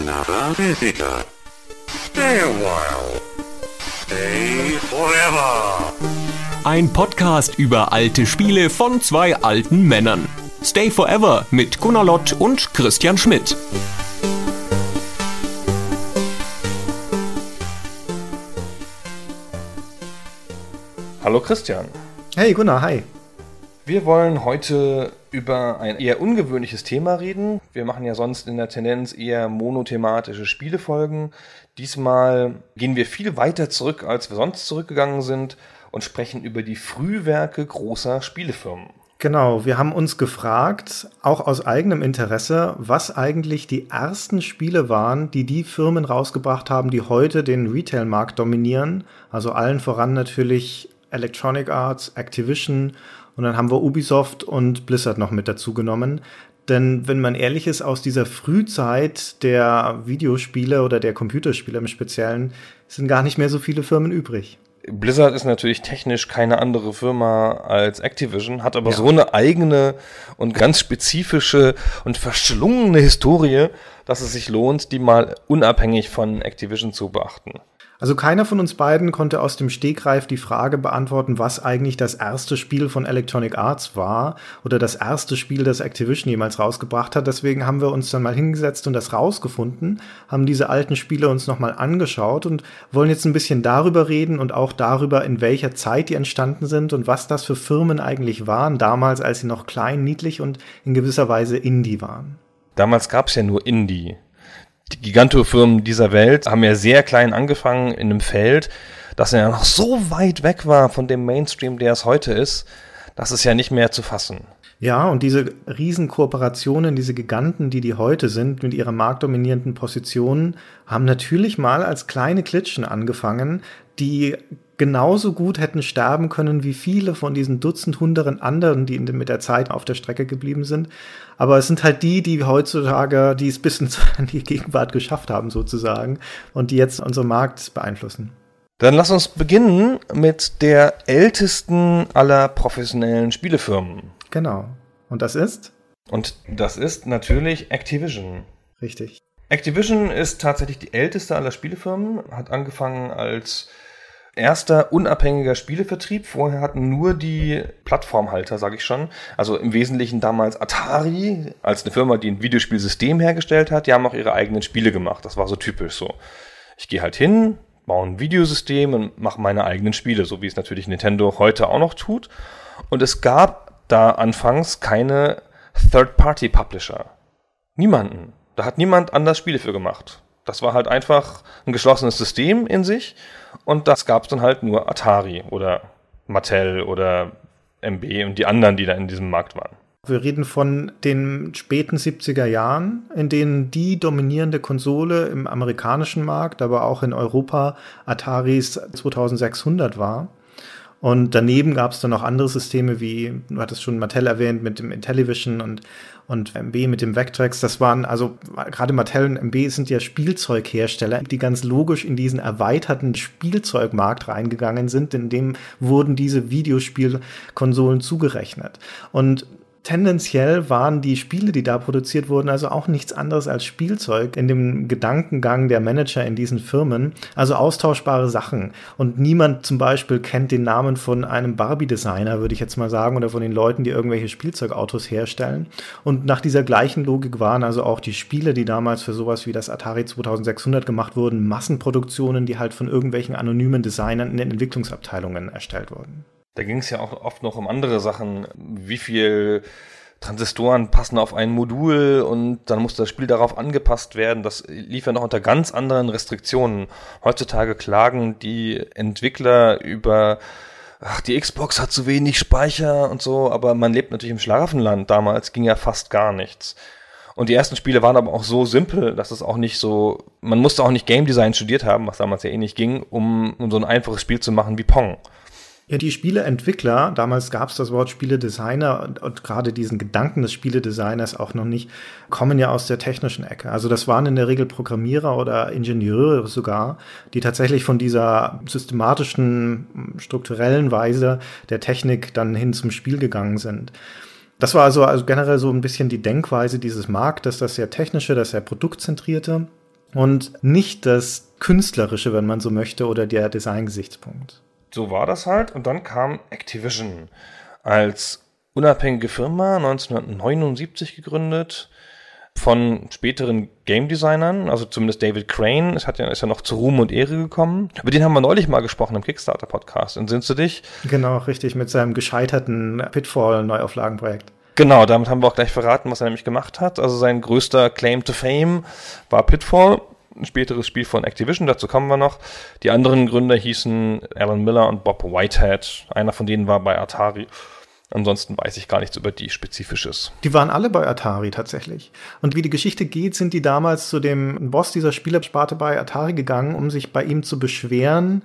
another visitor. Stay a while. Stay forever. Ein Podcast über alte Spiele von zwei alten Männern. Stay Forever mit Gunnar Lott und Christian Schmidt. Hallo Christian. Hey Gunnar, hi. Wir wollen heute über ein eher ungewöhnliches Thema reden. Wir machen ja sonst in der Tendenz eher monothematische Spielefolgen. Diesmal gehen wir viel weiter zurück, als wir sonst zurückgegangen sind und sprechen über die Frühwerke großer Spielefirmen. Genau, wir haben uns gefragt, auch aus eigenem Interesse, was eigentlich die ersten Spiele waren, die die Firmen rausgebracht haben, die heute den Retail-Markt dominieren. Also allen voran natürlich Electronic Arts, Activision und dann haben wir Ubisoft und Blizzard noch mit dazu genommen. Denn wenn man ehrlich ist, aus dieser Frühzeit der Videospiele oder der Computerspiele im Speziellen sind gar nicht mehr so viele Firmen übrig. Blizzard ist natürlich technisch keine andere Firma als Activision, hat aber Ja. so eine eigene und ganz spezifische und verschlungene Historie, dass es sich lohnt, die mal unabhängig von Activision zu beachten. Also keiner von uns beiden konnte aus dem Stegreif die Frage beantworten, was eigentlich das erste Spiel von Electronic Arts war oder das erste Spiel, das Activision jemals rausgebracht hat. Deswegen haben wir uns dann mal hingesetzt und das rausgefunden, haben diese alten Spiele uns nochmal angeschaut und wollen jetzt ein bisschen darüber reden und auch darüber, in welcher Zeit die entstanden sind und was das für Firmen eigentlich waren, damals, als sie noch klein, niedlich und in gewisser Weise Indie waren. Damals gab es ja nur Indie. Die Gigantofirmen dieser Welt haben ja sehr klein angefangen in einem Feld, das ja noch so weit weg war von dem Mainstream, der es heute ist, das ist ja nicht mehr zu fassen. Ja, und diese Riesenkooperationen, diese Giganten, die die heute sind, mit ihrer marktdominierenden Position, haben natürlich mal als kleine Klitschen angefangen, die genauso gut hätten sterben können wie viele von diesen Dutzend, Hunderten anderen, die mit der Zeit auf der Strecke geblieben sind. Aber es sind halt die, die heutzutage, die es bis in die Gegenwart geschafft haben, sozusagen, und die jetzt unseren Markt beeinflussen. Dann lass uns beginnen mit der ältesten aller professionellen Spielefirmen. Genau. Und das ist? Und das ist natürlich Activision. Richtig. Activision ist tatsächlich die älteste aller Spielefirmen, hat angefangen als erster unabhängiger Spielevertrieb. Vorher hatten nur die Plattformhalter, sage ich schon, also im Wesentlichen damals Atari als eine Firma, die ein Videospielsystem hergestellt hat. Die haben auch ihre eigenen Spiele gemacht. Das war so typisch so. Ich gehe halt hin, baue ein Videosystem und mache meine eigenen Spiele, so wie es natürlich Nintendo heute auch noch tut. Und es gab da anfangs keine Third-Party-Publisher. Niemanden. Da hat niemand anders Spiele für gemacht. Das war halt einfach ein geschlossenes System in sich und das gab es dann halt nur Atari oder Mattel oder MB und die anderen, die da in diesem Markt waren. Wir reden von den späten 70er Jahren, in denen die dominierende Konsole im amerikanischen Markt, aber auch in Europa Ataris 2600 war. Und daneben gab es dann noch andere Systeme wie, du hattest schon Mattel erwähnt, mit dem Intellivision und, und MB mit dem Vectrex. Das waren, also gerade Mattel und MB sind ja Spielzeughersteller, die ganz logisch in diesen erweiterten Spielzeugmarkt reingegangen sind. In dem wurden diese Videospielkonsolen zugerechnet. Und tendenziell waren die Spiele, die da produziert wurden, also auch nichts anderes als Spielzeug in dem Gedankengang der Manager in diesen Firmen, also austauschbare Sachen. Und niemand zum Beispiel kennt den Namen von einem Barbie-Designer, würde ich jetzt mal sagen, oder von den Leuten, die irgendwelche Spielzeugautos herstellen. Und nach dieser gleichen Logik waren also auch die Spiele, die damals für sowas wie das Atari 2600 gemacht wurden, Massenproduktionen, die halt von irgendwelchen anonymen Designern in den Entwicklungsabteilungen erstellt wurden. Da ging es ja auch oft noch um andere Sachen, wie viel Transistoren passen auf ein Modul und dann muss das Spiel darauf angepasst werden. Das lief ja noch unter ganz anderen Restriktionen. Heutzutage klagen die Entwickler über, ach, die Xbox hat zu wenig Speicher und so, aber man lebt natürlich im Schlaraffenland. Damals ging ja fast gar nichts. Und die ersten Spiele waren aber auch so simpel, dass es auch nicht so, man musste auch nicht Game Design studiert haben, was damals ja eh nicht ging, um, um so ein einfaches Spiel zu machen wie Pong. Ja, die Spieleentwickler, damals gab es das Wort Spieledesigner und, und gerade diesen Gedanken des Spieledesigners auch noch nicht, kommen ja aus der technischen Ecke. Also das waren in der Regel Programmierer oder Ingenieure sogar, die tatsächlich von dieser systematischen, strukturellen Weise der Technik dann hin zum Spiel gegangen sind. Das war also, also generell so ein bisschen die Denkweise dieses Marktes, das sehr technische, das sehr produktzentrierte. und nicht das Künstlerische, wenn man so möchte, oder der Design-Gesichtspunkt. So war das halt. Und dann kam Activision als unabhängige Firma 1979 gegründet von späteren Game Designern, also zumindest David Crane, es hat ja, ist ja noch zu Ruhm und Ehre gekommen. Über den haben wir neulich mal gesprochen im Kickstarter-Podcast. Entsinnst du dich? Genau, richtig, mit seinem gescheiterten Pitfall-Neuauflagenprojekt. Genau, damit haben wir auch gleich verraten, was er nämlich gemacht hat. Also sein größter Claim to Fame war Pitfall, ein späteres Spiel von Activision, dazu kommen wir noch. Die anderen Gründer hießen Alan Miller und Bob Whitehead. Einer von denen war bei Atari. Ansonsten weiß ich gar nichts über die Spezifisches. Die waren alle bei Atari tatsächlich. Und wie die Geschichte geht, sind die damals zu dem Boss dieser Spielersparte bei Atari gegangen, um sich bei ihm zu beschweren,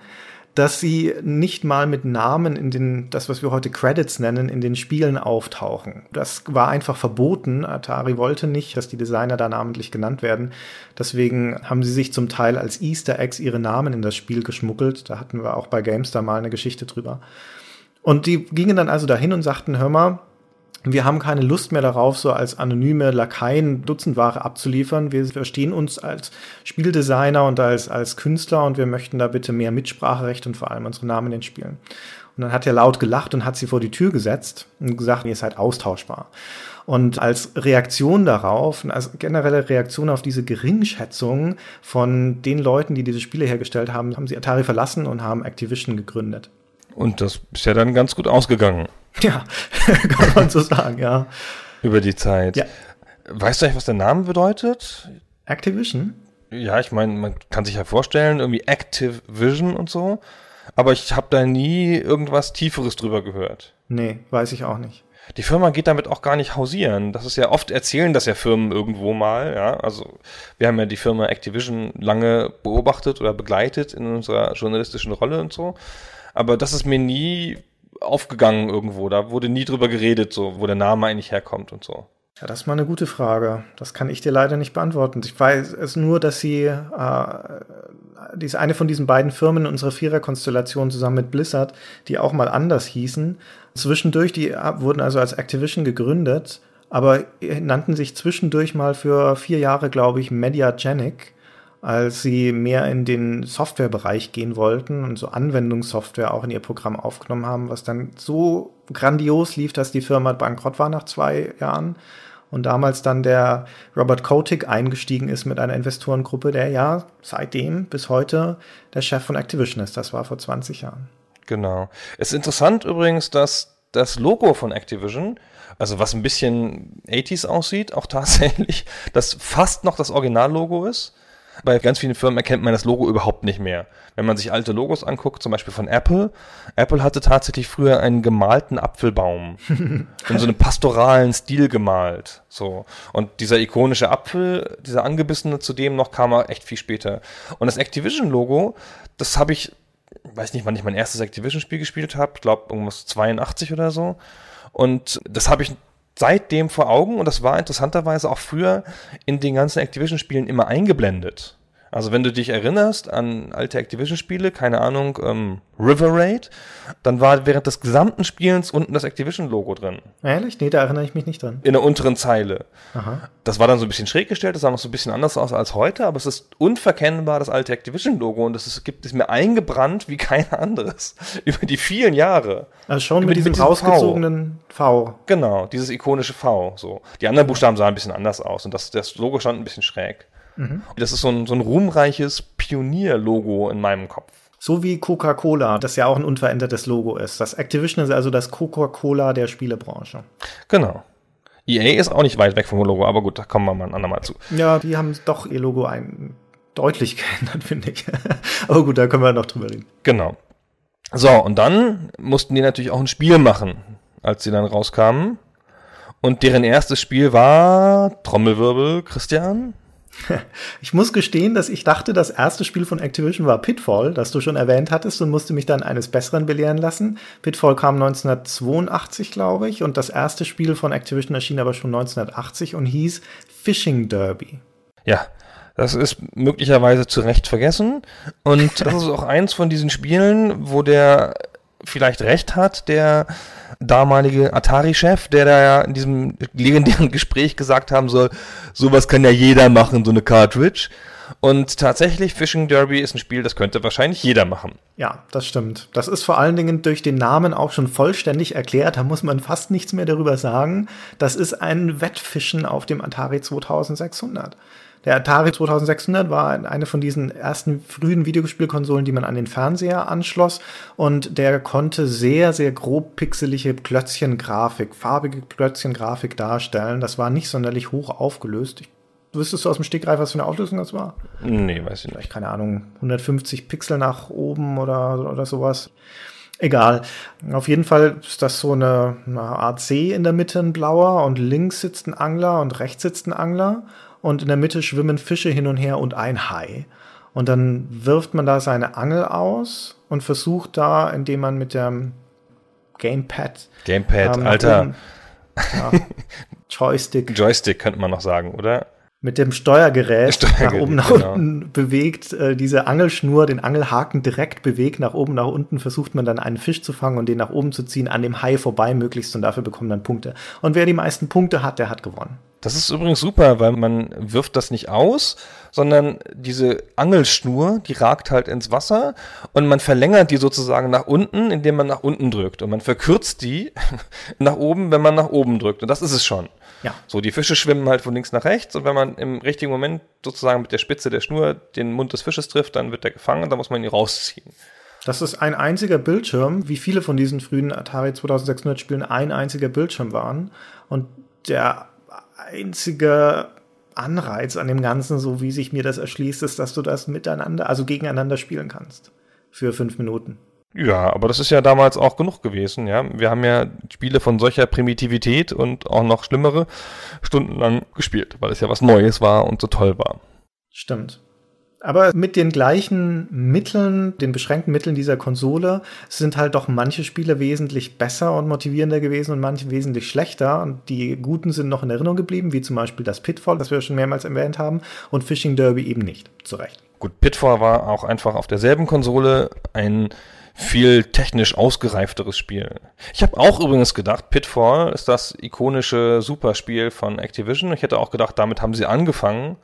dass sie nicht mal mit Namen in den, das was wir heute Credits nennen, in den Spielen auftauchen. Das war einfach verboten. Atari wollte nicht, dass die Designer da namentlich genannt werden. Deswegen haben sie sich zum Teil als Easter Eggs ihre Namen in das Spiel geschmuggelt. Da hatten wir auch bei GameStar mal eine Geschichte drüber. Und die gingen dann also dahin und sagten, hör mal, wir haben keine Lust mehr darauf, so als anonyme Lakaien Dutzendware abzuliefern. Wir verstehen uns als Spieldesigner und als, als Künstler und wir möchten da bitte mehr Mitspracherecht und vor allem unsere Namen in den Spielen. Und dann hat er laut gelacht und hat sie vor die Tür gesetzt und gesagt, ihr seid austauschbar. Und als Reaktion darauf, als generelle Reaktion auf diese Geringschätzung von den Leuten, die diese Spiele hergestellt haben, haben sie Atari verlassen und haben Activision gegründet. Und das ist ja dann ganz gut ausgegangen. Ja, kann man so sagen, ja. Über die Zeit. Ja. Weißt du eigentlich, was der Name bedeutet? Activision? Ja, ich meine, man kann sich ja vorstellen, irgendwie Active Vision und so. Aber ich habe da nie irgendwas Tieferes drüber gehört. Nee, weiß ich auch nicht. Die Firma geht damit auch gar nicht hausieren. Das ist ja oft erzählen das ja Firmen irgendwo mal, ja. Also wir haben ja die Firma Activision lange beobachtet oder begleitet in unserer journalistischen Rolle und so. Aber das ist mir nie aufgegangen irgendwo. Da wurde nie drüber geredet, so, wo der Name eigentlich herkommt und so. Ja, das ist mal eine gute Frage. Das kann ich dir leider nicht beantworten. Ich weiß es nur, dass sie äh, die ist eine von diesen beiden Firmen in unserer Viererkonstellation zusammen mit Blizzard, die auch mal anders hießen. Zwischendurch, die wurden also als Activision gegründet, aber nannten sich zwischendurch mal für vier Jahre, glaube ich, Mediagenic als sie mehr in den Softwarebereich gehen wollten und so Anwendungssoftware auch in ihr Programm aufgenommen haben, was dann so grandios lief, dass die Firma bankrott war nach zwei Jahren und damals dann der Robert Kotick eingestiegen ist mit einer Investorengruppe, der ja seitdem bis heute der Chef von Activision ist. Das war vor 20 Jahren. Genau. Es ist interessant übrigens, dass das Logo von Activision, also was ein bisschen 80s aussieht, auch tatsächlich, das fast noch das Originallogo ist bei ganz vielen Firmen erkennt man das Logo überhaupt nicht mehr. Wenn man sich alte Logos anguckt, zum Beispiel von Apple, Apple hatte tatsächlich früher einen gemalten Apfelbaum in so einem pastoralen Stil gemalt. So. Und dieser ikonische Apfel, dieser angebissene zudem noch, kam er echt viel später. Und das Activision-Logo, das habe ich, weiß nicht, wann ich mein erstes Activision-Spiel gespielt habe, glaube irgendwas 82 oder so. Und das habe ich seitdem vor Augen und das war interessanterweise auch früher in den ganzen Activision-Spielen immer eingeblendet. Also wenn du dich erinnerst an alte Activision-Spiele, keine Ahnung, ähm, River Raid, dann war während des gesamten Spielens unten das Activision-Logo drin. Ehrlich? Nee, da erinnere ich mich nicht dran. In der unteren Zeile. Aha. Das war dann so ein bisschen schräg gestellt, das sah noch so ein bisschen anders aus als heute, aber es ist unverkennbar das alte Activision-Logo und es gibt es mir eingebrannt wie kein anderes. Über die vielen Jahre. Also schon mit, mit diesem rausgezogenen v. v. Genau, dieses ikonische V. So. Die anderen Buchstaben sahen ein bisschen anders aus und das, das Logo stand ein bisschen schräg. Mhm. Das ist so ein, so ein ruhmreiches Pionier-Logo in meinem Kopf. So wie Coca-Cola, das ja auch ein unverändertes Logo ist. Das Activision ist also das Coca-Cola der Spielebranche. Genau. EA ist auch nicht weit weg vom Logo, aber gut, da kommen wir mal ein andermal zu. Ja, die haben doch ihr Logo ein deutlich geändert, finde ich. aber gut, da können wir noch drüber reden. Genau. So, und dann mussten die natürlich auch ein Spiel machen, als sie dann rauskamen. Und deren erstes Spiel war Trommelwirbel, Christian. Ich muss gestehen, dass ich dachte, das erste Spiel von Activision war Pitfall, das du schon erwähnt hattest und musste mich dann eines Besseren belehren lassen. Pitfall kam 1982, glaube ich, und das erste Spiel von Activision erschien aber schon 1980 und hieß Fishing Derby. Ja, das ist möglicherweise zu Recht vergessen. Und das ist auch eins von diesen Spielen, wo der vielleicht recht hat, der damalige Atari-Chef, der da ja in diesem legendären Gespräch gesagt haben soll, sowas kann ja jeder machen, so eine Cartridge. Und tatsächlich, Fishing Derby ist ein Spiel, das könnte wahrscheinlich jeder machen. Ja, das stimmt. Das ist vor allen Dingen durch den Namen auch schon vollständig erklärt. Da muss man fast nichts mehr darüber sagen. Das ist ein Wettfischen auf dem Atari 2600. Der Atari 2600 war eine von diesen ersten frühen Videospielkonsolen, die man an den Fernseher anschloss und der konnte sehr, sehr grob pixelige Klötzchengrafik, farbige Klötzchengrafik darstellen. Das war nicht sonderlich hoch aufgelöst. Ich Wüsstest du aus dem Stegreif, was für eine Auflösung das war? Nee, weiß ich nicht. Keine Ahnung, 150 Pixel nach oben oder, oder sowas. Egal. Auf jeden Fall ist das so eine, eine Art See in der Mitte, ein blauer, und links sitzt ein Angler und rechts sitzt ein Angler und in der Mitte schwimmen Fische hin und her und ein Hai. Und dann wirft man da seine Angel aus und versucht da, indem man mit dem Gamepad. Gamepad, ähm, Alter. Oben, ja, Joystick. Joystick könnte man noch sagen, oder? Mit dem Steuergerät, Steuergerät nach oben, nach genau. unten bewegt, äh, diese Angelschnur, den Angelhaken direkt bewegt, nach oben, nach unten versucht man dann einen Fisch zu fangen und den nach oben zu ziehen, an dem Hai vorbei möglichst und dafür bekommt man Punkte. Und wer die meisten Punkte hat, der hat gewonnen. Das ist übrigens super, weil man wirft das nicht aus, sondern diese Angelschnur, die ragt halt ins Wasser und man verlängert die sozusagen nach unten, indem man nach unten drückt. Und man verkürzt die nach oben, wenn man nach oben drückt. Und das ist es schon. Ja. So, die Fische schwimmen halt von links nach rechts und wenn man im richtigen Moment sozusagen mit der Spitze der Schnur den Mund des Fisches trifft, dann wird der gefangen und dann muss man ihn rausziehen. Das ist ein einziger Bildschirm, wie viele von diesen frühen Atari 2600 Spielen ein einziger Bildschirm waren. Und der einzige Anreiz an dem Ganzen, so wie sich mir das erschließt, ist, dass du das miteinander, also gegeneinander spielen kannst. Für fünf Minuten. Ja, aber das ist ja damals auch genug gewesen, ja. Wir haben ja Spiele von solcher Primitivität und auch noch schlimmere stundenlang gespielt, weil es ja was Neues war und so toll war. Stimmt. Aber mit den gleichen Mitteln, den beschränkten Mitteln dieser Konsole, sind halt doch manche Spiele wesentlich besser und motivierender gewesen und manche wesentlich schlechter. Und die guten sind noch in Erinnerung geblieben, wie zum Beispiel das Pitfall, das wir schon mehrmals erwähnt haben, und Fishing Derby eben nicht. Zu Recht. Gut, Pitfall war auch einfach auf derselben Konsole ein viel technisch ausgereifteres Spiel. Ich habe auch übrigens gedacht, Pitfall ist das ikonische Superspiel von Activision. Ich hätte auch gedacht, damit haben sie angefangen.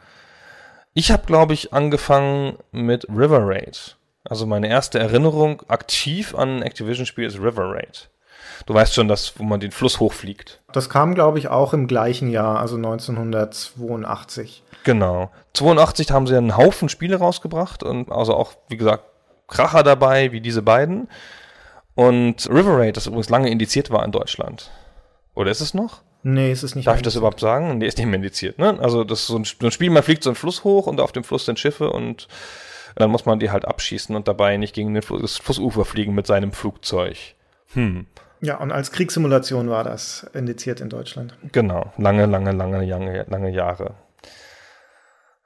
Ich habe, glaube ich, angefangen mit River Raid. Also meine erste Erinnerung aktiv an ein Activision-Spiel ist River Raid. Du weißt schon, dass, wo man den Fluss hochfliegt. Das kam, glaube ich, auch im gleichen Jahr, also 1982. Genau. 82 haben sie einen Haufen Spiele rausgebracht und also auch, wie gesagt, Kracher dabei, wie diese beiden. Und River Raid, das übrigens lange indiziert war in Deutschland. Oder ist es noch? Nee, es ist nicht. Darf ich das überhaupt sagen? Nee, ist nicht mehr indiziert, ne? Also, das ist so ein, so ein Spiel, man fliegt so einen Fluss hoch und auf dem Fluss sind Schiffe und dann muss man die halt abschießen und dabei nicht gegen den Fluss, das Flussufer fliegen mit seinem Flugzeug. Hm. Ja, und als Kriegssimulation war das indiziert in Deutschland. Genau, lange, lange, lange, lange, lange Jahre.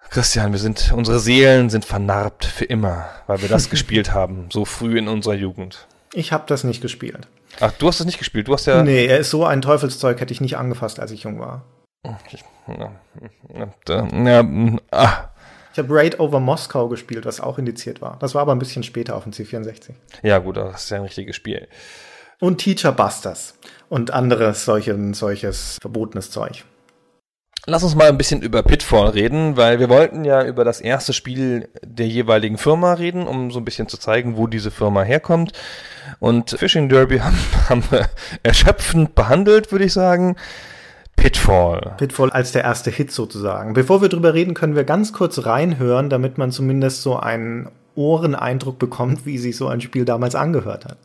Christian, wir sind, unsere Seelen sind vernarbt für immer, weil wir das gespielt haben, so früh in unserer Jugend. Ich habe das nicht gespielt. Ach, du hast das nicht gespielt. Du hast ja. Nee, er ist so ein Teufelszeug, hätte ich nicht angefasst, als ich jung war. Na, na, ah. Ich habe Raid over Moskau gespielt, was auch indiziert war. Das war aber ein bisschen später auf dem C64. Ja, gut, das ist ja ein richtiges Spiel. Und Teacher Busters und anderes solchen, solches verbotenes Zeug. Lass uns mal ein bisschen über Pitfall reden, weil wir wollten ja über das erste Spiel der jeweiligen Firma reden, um so ein bisschen zu zeigen, wo diese Firma herkommt. Und Fishing Derby haben, haben wir erschöpfend behandelt, würde ich sagen. Pitfall. Pitfall als der erste Hit sozusagen. Bevor wir drüber reden, können wir ganz kurz reinhören, damit man zumindest so einen Ohreneindruck bekommt, wie sich so ein Spiel damals angehört hat.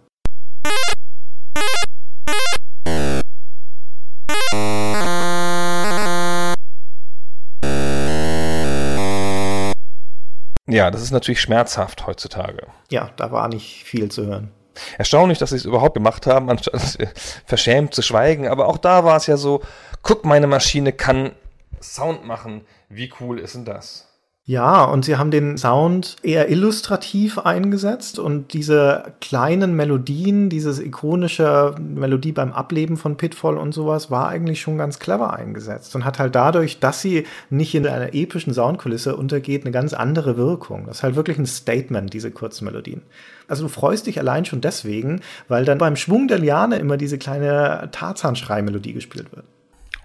Ja, das ist natürlich schmerzhaft heutzutage. Ja, da war nicht viel zu hören. Erstaunlich, dass sie es überhaupt gemacht haben, anstatt verschämt zu schweigen. Aber auch da war es ja so, guck, meine Maschine kann Sound machen. Wie cool ist denn das? Ja, und sie haben den Sound eher illustrativ eingesetzt und diese kleinen Melodien, dieses ikonische Melodie beim Ableben von Pitfall und sowas war eigentlich schon ganz clever eingesetzt und hat halt dadurch, dass sie nicht in einer epischen Soundkulisse untergeht, eine ganz andere Wirkung. Das ist halt wirklich ein Statement, diese kurzen Melodien. Also du freust dich allein schon deswegen, weil dann beim Schwung der Liane immer diese kleine Tarzan-Schrei-Melodie gespielt wird.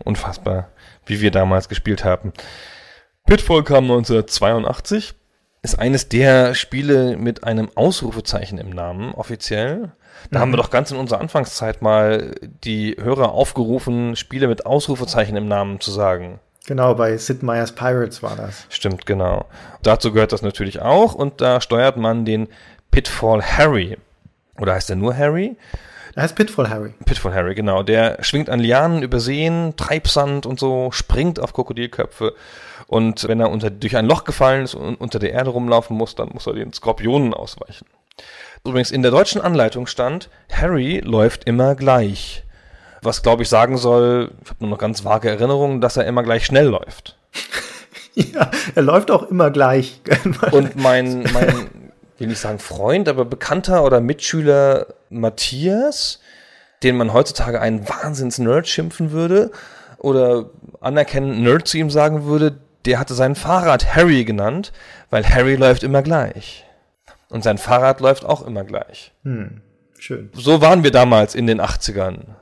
Unfassbar, wie wir damals gespielt haben. Pitfall kam 1982, ist eines der Spiele mit einem Ausrufezeichen im Namen offiziell. Da mhm. haben wir doch ganz in unserer Anfangszeit mal die Hörer aufgerufen, Spiele mit Ausrufezeichen im Namen zu sagen. Genau, bei Sid Meier's Pirates war das. Stimmt, genau. Dazu gehört das natürlich auch und da steuert man den Pitfall Harry. Oder heißt er nur Harry? Er heißt Pitfall Harry. Pitfall Harry, genau. Der schwingt an Lianen über Seen, Treibsand und so, springt auf Krokodilköpfe und wenn er unter, durch ein Loch gefallen ist und unter der Erde rumlaufen muss, dann muss er den Skorpionen ausweichen. Übrigens, in der deutschen Anleitung stand, Harry läuft immer gleich. Was, glaube ich, sagen soll, ich habe nur noch ganz vage Erinnerungen, dass er immer gleich schnell läuft. ja, er läuft auch immer gleich. und mein, mein, will nicht sagen Freund, aber Bekannter oder Mitschüler Matthias, den man heutzutage einen Wahnsinns-Nerd schimpfen würde oder anerkennen Nerd zu ihm sagen würde, der hatte sein Fahrrad Harry genannt, weil Harry läuft immer gleich. Und sein Fahrrad läuft auch immer gleich. Hm, schön. So waren wir damals in den 80ern.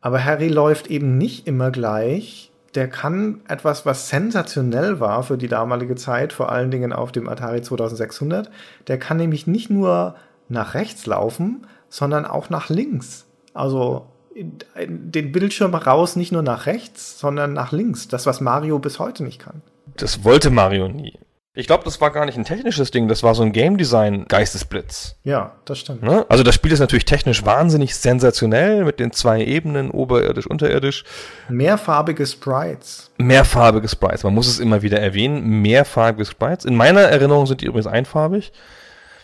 Aber Harry läuft eben nicht immer gleich. Der kann etwas, was sensationell war für die damalige Zeit, vor allen Dingen auf dem Atari 2600. Der kann nämlich nicht nur nach rechts laufen, sondern auch nach links. Also den Bildschirm raus, nicht nur nach rechts, sondern nach links. Das, was Mario bis heute nicht kann. Das wollte Mario nie. Ich glaube, das war gar nicht ein technisches Ding, das war so ein Game Design Geistesblitz. Ja, das stimmt. Ne? Also das Spiel ist natürlich technisch wahnsinnig sensationell mit den zwei Ebenen, oberirdisch, unterirdisch. Mehrfarbige Sprites. Mehrfarbige Sprites, man muss es immer wieder erwähnen, mehrfarbige Sprites. In meiner Erinnerung sind die übrigens einfarbig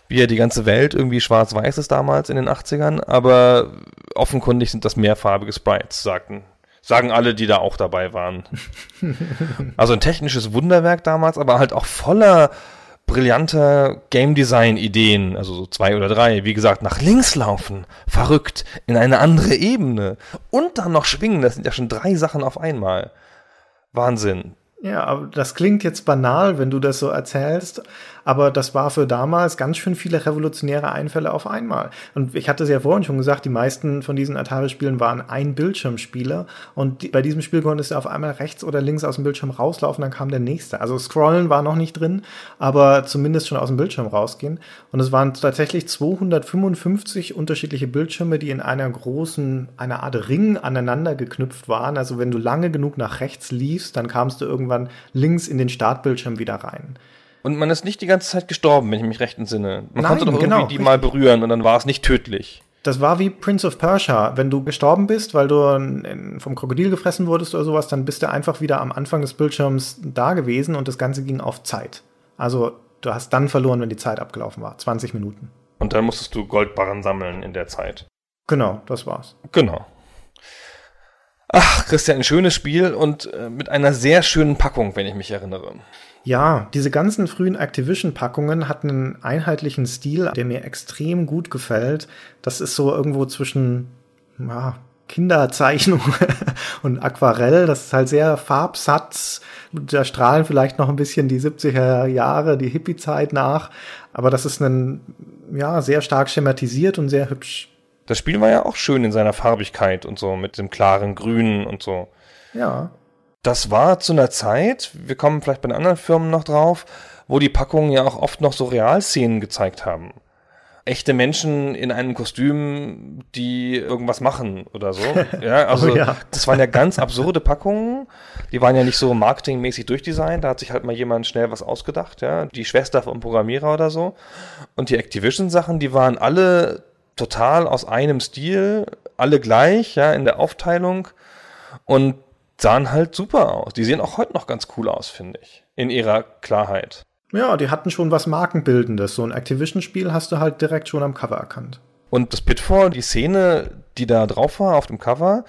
wie ja die ganze Welt irgendwie schwarz-weiß ist damals in den 80ern, aber offenkundig sind das mehrfarbige Sprites, sagten, sagen alle, die da auch dabei waren. also ein technisches Wunderwerk damals, aber halt auch voller brillanter Game Design Ideen, also so zwei oder drei, wie gesagt, nach links laufen, verrückt, in eine andere Ebene und dann noch schwingen, das sind ja schon drei Sachen auf einmal. Wahnsinn. Ja, aber das klingt jetzt banal, wenn du das so erzählst, aber das war für damals ganz schön viele revolutionäre Einfälle auf einmal. Und ich hatte es ja vorhin schon gesagt, die meisten von diesen Atari-Spielen waren ein Bildschirmspieler und die, bei diesem Spiel konntest du auf einmal rechts oder links aus dem Bildschirm rauslaufen, dann kam der nächste. Also Scrollen war noch nicht drin, aber zumindest schon aus dem Bildschirm rausgehen. Und es waren tatsächlich 255 unterschiedliche Bildschirme, die in einer großen, einer Art Ring aneinander geknüpft waren. Also wenn du lange genug nach rechts liefst, dann kamst du irgendwann links in den Startbildschirm wieder rein. Und man ist nicht die ganze Zeit gestorben, wenn ich mich recht entsinne. Man Nein, konnte doch irgendwie genau, die mal berühren und dann war es nicht tödlich. Das war wie Prince of Persia. Wenn du gestorben bist, weil du vom Krokodil gefressen wurdest oder sowas, dann bist du einfach wieder am Anfang des Bildschirms da gewesen und das Ganze ging auf Zeit. Also du hast dann verloren, wenn die Zeit abgelaufen war. 20 Minuten. Und dann musstest du Goldbarren sammeln in der Zeit. Genau, das war's. Genau. Ach, Christian, ein schönes Spiel und äh, mit einer sehr schönen Packung, wenn ich mich erinnere. Ja, diese ganzen frühen Activision-Packungen hatten einen einheitlichen Stil, der mir extrem gut gefällt. Das ist so irgendwo zwischen ja, Kinderzeichnung und Aquarell. Das ist halt sehr farbsatz. Da strahlen vielleicht noch ein bisschen die 70er Jahre, die Hippie-Zeit nach. Aber das ist ein, ja, sehr stark schematisiert und sehr hübsch. Das Spiel war ja auch schön in seiner Farbigkeit und so, mit dem klaren Grün und so. Ja das war zu einer Zeit, wir kommen vielleicht bei den anderen Firmen noch drauf, wo die Packungen ja auch oft noch so Realszenen gezeigt haben. Echte Menschen in einem Kostüm, die irgendwas machen oder so. Ja, also oh ja. das waren ja ganz absurde Packungen. Die waren ja nicht so marketingmäßig durchdesignt. Da hat sich halt mal jemand schnell was ausgedacht, ja. Die Schwester vom Programmierer oder so. Und die Activision-Sachen, die waren alle total aus einem Stil, alle gleich, ja, in der Aufteilung. Und sahen halt super aus. Die sehen auch heute noch ganz cool aus, finde ich. In ihrer Klarheit. Ja, die hatten schon was Markenbildendes. So ein Activision-Spiel hast du halt direkt schon am Cover erkannt. Und das Pitfall, die Szene, die da drauf war auf dem Cover,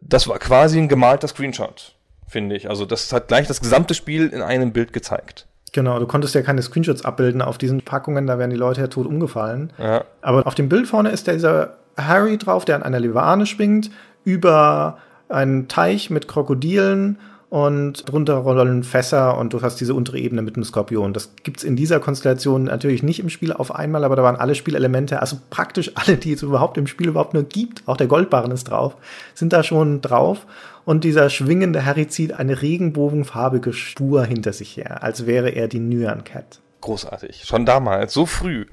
das war quasi ein gemalter Screenshot finde ich. Also das hat gleich das gesamte Spiel in einem Bild gezeigt. Genau, du konntest ja keine Screenshots abbilden auf diesen Packungen, da wären die Leute ja tot umgefallen. Ja. Aber auf dem Bild vorne ist dieser Harry drauf, der an einer Liane schwingt, über einen Teich mit Krokodilen und drunter rollen Fässer und du hast diese untere Ebene mit einem Skorpion. Das gibt's in dieser Konstellation natürlich nicht im Spiel auf einmal, aber da waren alle Spielelemente, also praktisch alle, die es überhaupt im Spiel überhaupt nur gibt, auch der Goldbarren ist drauf, sind da schon drauf. Und dieser schwingende Harry zieht eine regenbogenfarbige Spur hinter sich her, als wäre er die Nyan Cat. Großartig. Schon damals, so früh.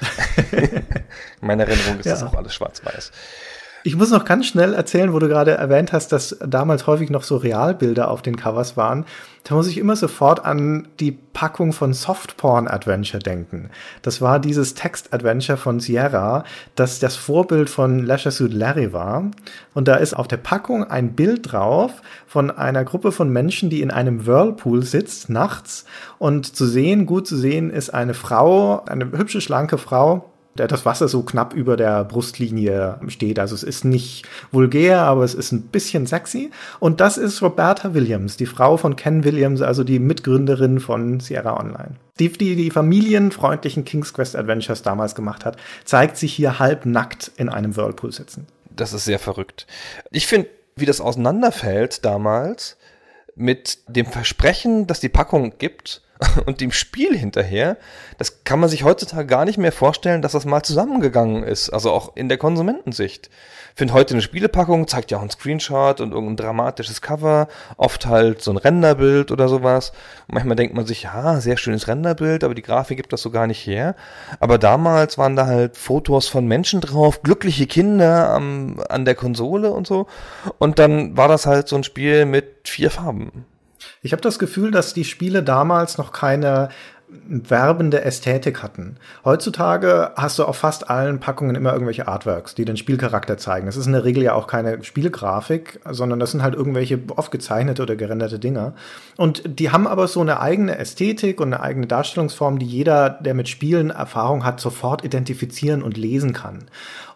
In meiner Erinnerung ist Ja. das auch alles schwarz-weiß. Ich muss noch ganz schnell erzählen, wo du gerade erwähnt hast, dass damals häufig noch so Realbilder auf den Covers waren. Da muss ich immer sofort an die Packung von Softporn Adventure denken. Das war dieses Text-Adventure von Sierra, das das Vorbild von Leisure Suit Larry war. Und da ist auf der Packung ein Bild drauf von einer Gruppe von Menschen, die in einem Whirlpool sitzt, nachts. Und zu sehen, gut zu sehen, ist eine Frau, eine hübsche, schlanke Frau, das Wasser so knapp über der Brustlinie steht. Also es ist nicht vulgär, aber es ist ein bisschen sexy. Und das ist Roberta Williams, die Frau von Ken Williams, also die Mitgründerin von Sierra Online. Die, die die familienfreundlichen King's Quest Adventures damals gemacht hat, zeigt sich hier halbnackt in einem Whirlpool sitzen. Das ist sehr verrückt. Ich finde, wie das auseinanderfällt damals mit dem Versprechen, dass die Packung gibt und dem Spiel hinterher, das kann man sich heutzutage gar nicht mehr vorstellen, dass das mal zusammengegangen ist. Also auch in der Konsumentensicht. Ich finde heute eine Spielepackung zeigt ja auch einen Screenshot und irgendein dramatisches Cover, oft halt so ein Renderbild oder sowas. Und manchmal denkt man sich, ja, sehr schönes Renderbild, aber die Grafik gibt das so gar nicht her. Aber damals waren da halt Fotos von Menschen drauf, glückliche Kinder am, an der Konsole und so. Und dann war das halt so ein Spiel mit vier Farben. Ich habe das Gefühl, dass die Spiele damals noch keine werbende Ästhetik hatten. Heutzutage hast du auf fast allen Packungen immer irgendwelche Artworks, die den Spielcharakter zeigen. Das ist in der Regel ja auch keine Spielgrafik, sondern das sind halt irgendwelche oft gezeichnete oder gerenderte Dinger. Und die haben aber so eine eigene Ästhetik und eine eigene Darstellungsform, die jeder, der mit Spielen Erfahrung hat, sofort identifizieren und lesen kann.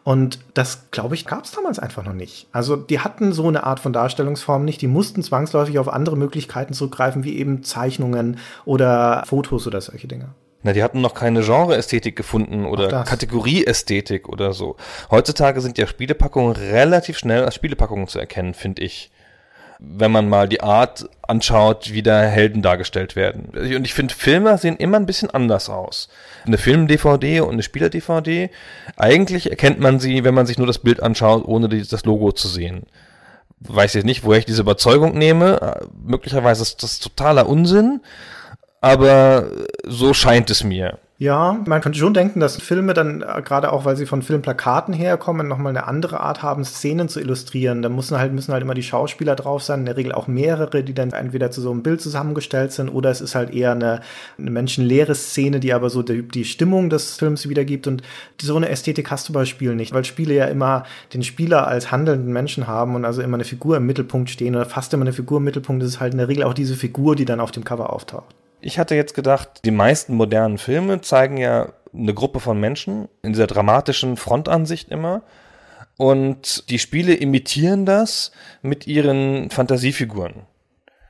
Und das, glaube ich, gab es damals einfach noch nicht. Also die hatten so eine Art von Darstellungsform nicht. Die mussten zwangsläufig auf andere Möglichkeiten zurückgreifen, wie eben Zeichnungen oder Fotos oder solche Dinge. Na, die hatten noch keine Genre-Ästhetik gefunden oder. Kategorie-Ästhetik oder so. Heutzutage sind ja Spielepackungen relativ schnell als Spielepackungen zu erkennen, finde ich. Wenn man mal die Art anschaut, wie da Helden dargestellt werden. Und ich finde, Filme sehen immer ein bisschen anders aus. Eine Film-DVD und eine Spieler-DVD, eigentlich erkennt man sie, wenn man sich nur das Bild anschaut, ohne das Logo zu sehen. Weiß jetzt nicht, woher ich diese Überzeugung nehme. Möglicherweise ist das totaler Unsinn, aber so scheint es mir. Ja, man könnte schon denken, dass Filme dann, äh, gerade auch weil sie von Filmplakaten herkommen, nochmal eine andere Art haben, Szenen zu illustrieren. Da müssen halt, müssen halt immer die Schauspieler drauf sein, in der Regel auch mehrere, die dann entweder zu so einem Bild zusammengestellt sind oder es ist halt eher eine, eine menschenleere Szene, die aber so die, die Stimmung des Films wiedergibt. Und so eine Ästhetik hast du bei Spielen nicht, weil Spiele ja immer den Spieler als handelnden Menschen haben und also immer eine Figur im Mittelpunkt stehen oder fast immer eine Figur im Mittelpunkt. Das ist halt in der Regel auch diese Figur, die dann auf dem Cover auftaucht. Ich hatte jetzt gedacht, die meisten modernen Filme zeigen ja eine Gruppe von Menschen in dieser dramatischen Frontansicht immer. Und die Spiele imitieren das mit ihren Fantasiefiguren.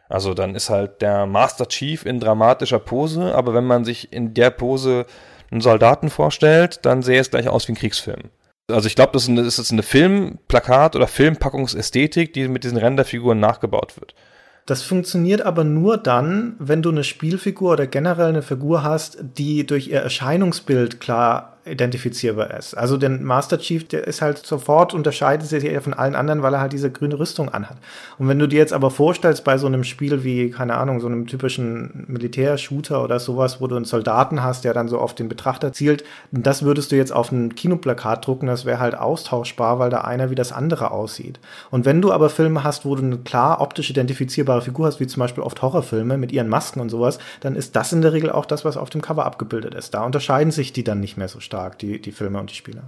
Also dann ist halt der Master Chief in dramatischer Pose, aber wenn man sich in der Pose einen Soldaten vorstellt, dann sähe es gleich aus wie ein Kriegsfilm. Also ich glaube, das ist eine, eine Filmplakat- oder Filmpackungsästhetik, die mit diesen Renderfiguren nachgebaut wird. Das funktioniert aber nur dann, wenn du eine Spielfigur oder generell eine Figur hast, die durch ihr Erscheinungsbild klar identifizierbar ist. Also der Master Chief, der ist halt sofort, unterscheidet sich ja von allen anderen, weil er halt diese grüne Rüstung anhat. Und wenn du dir jetzt aber vorstellst, bei so einem Spiel wie, keine Ahnung, so einem typischen Militärshooter oder sowas, wo du einen Soldaten hast, der dann so auf den Betrachter zielt, das würdest du jetzt auf ein Kinoplakat drucken, das wäre halt austauschbar, weil da einer wie das andere aussieht. Und wenn du aber Filme hast, wo du eine klar optisch identifizierbare Figur hast, wie zum Beispiel oft Horrorfilme mit ihren Masken und sowas, dann ist das in der Regel auch das, was auf dem Cover abgebildet ist. Da unterscheiden sich die dann nicht mehr so stark, die, die Filme und die Spiele.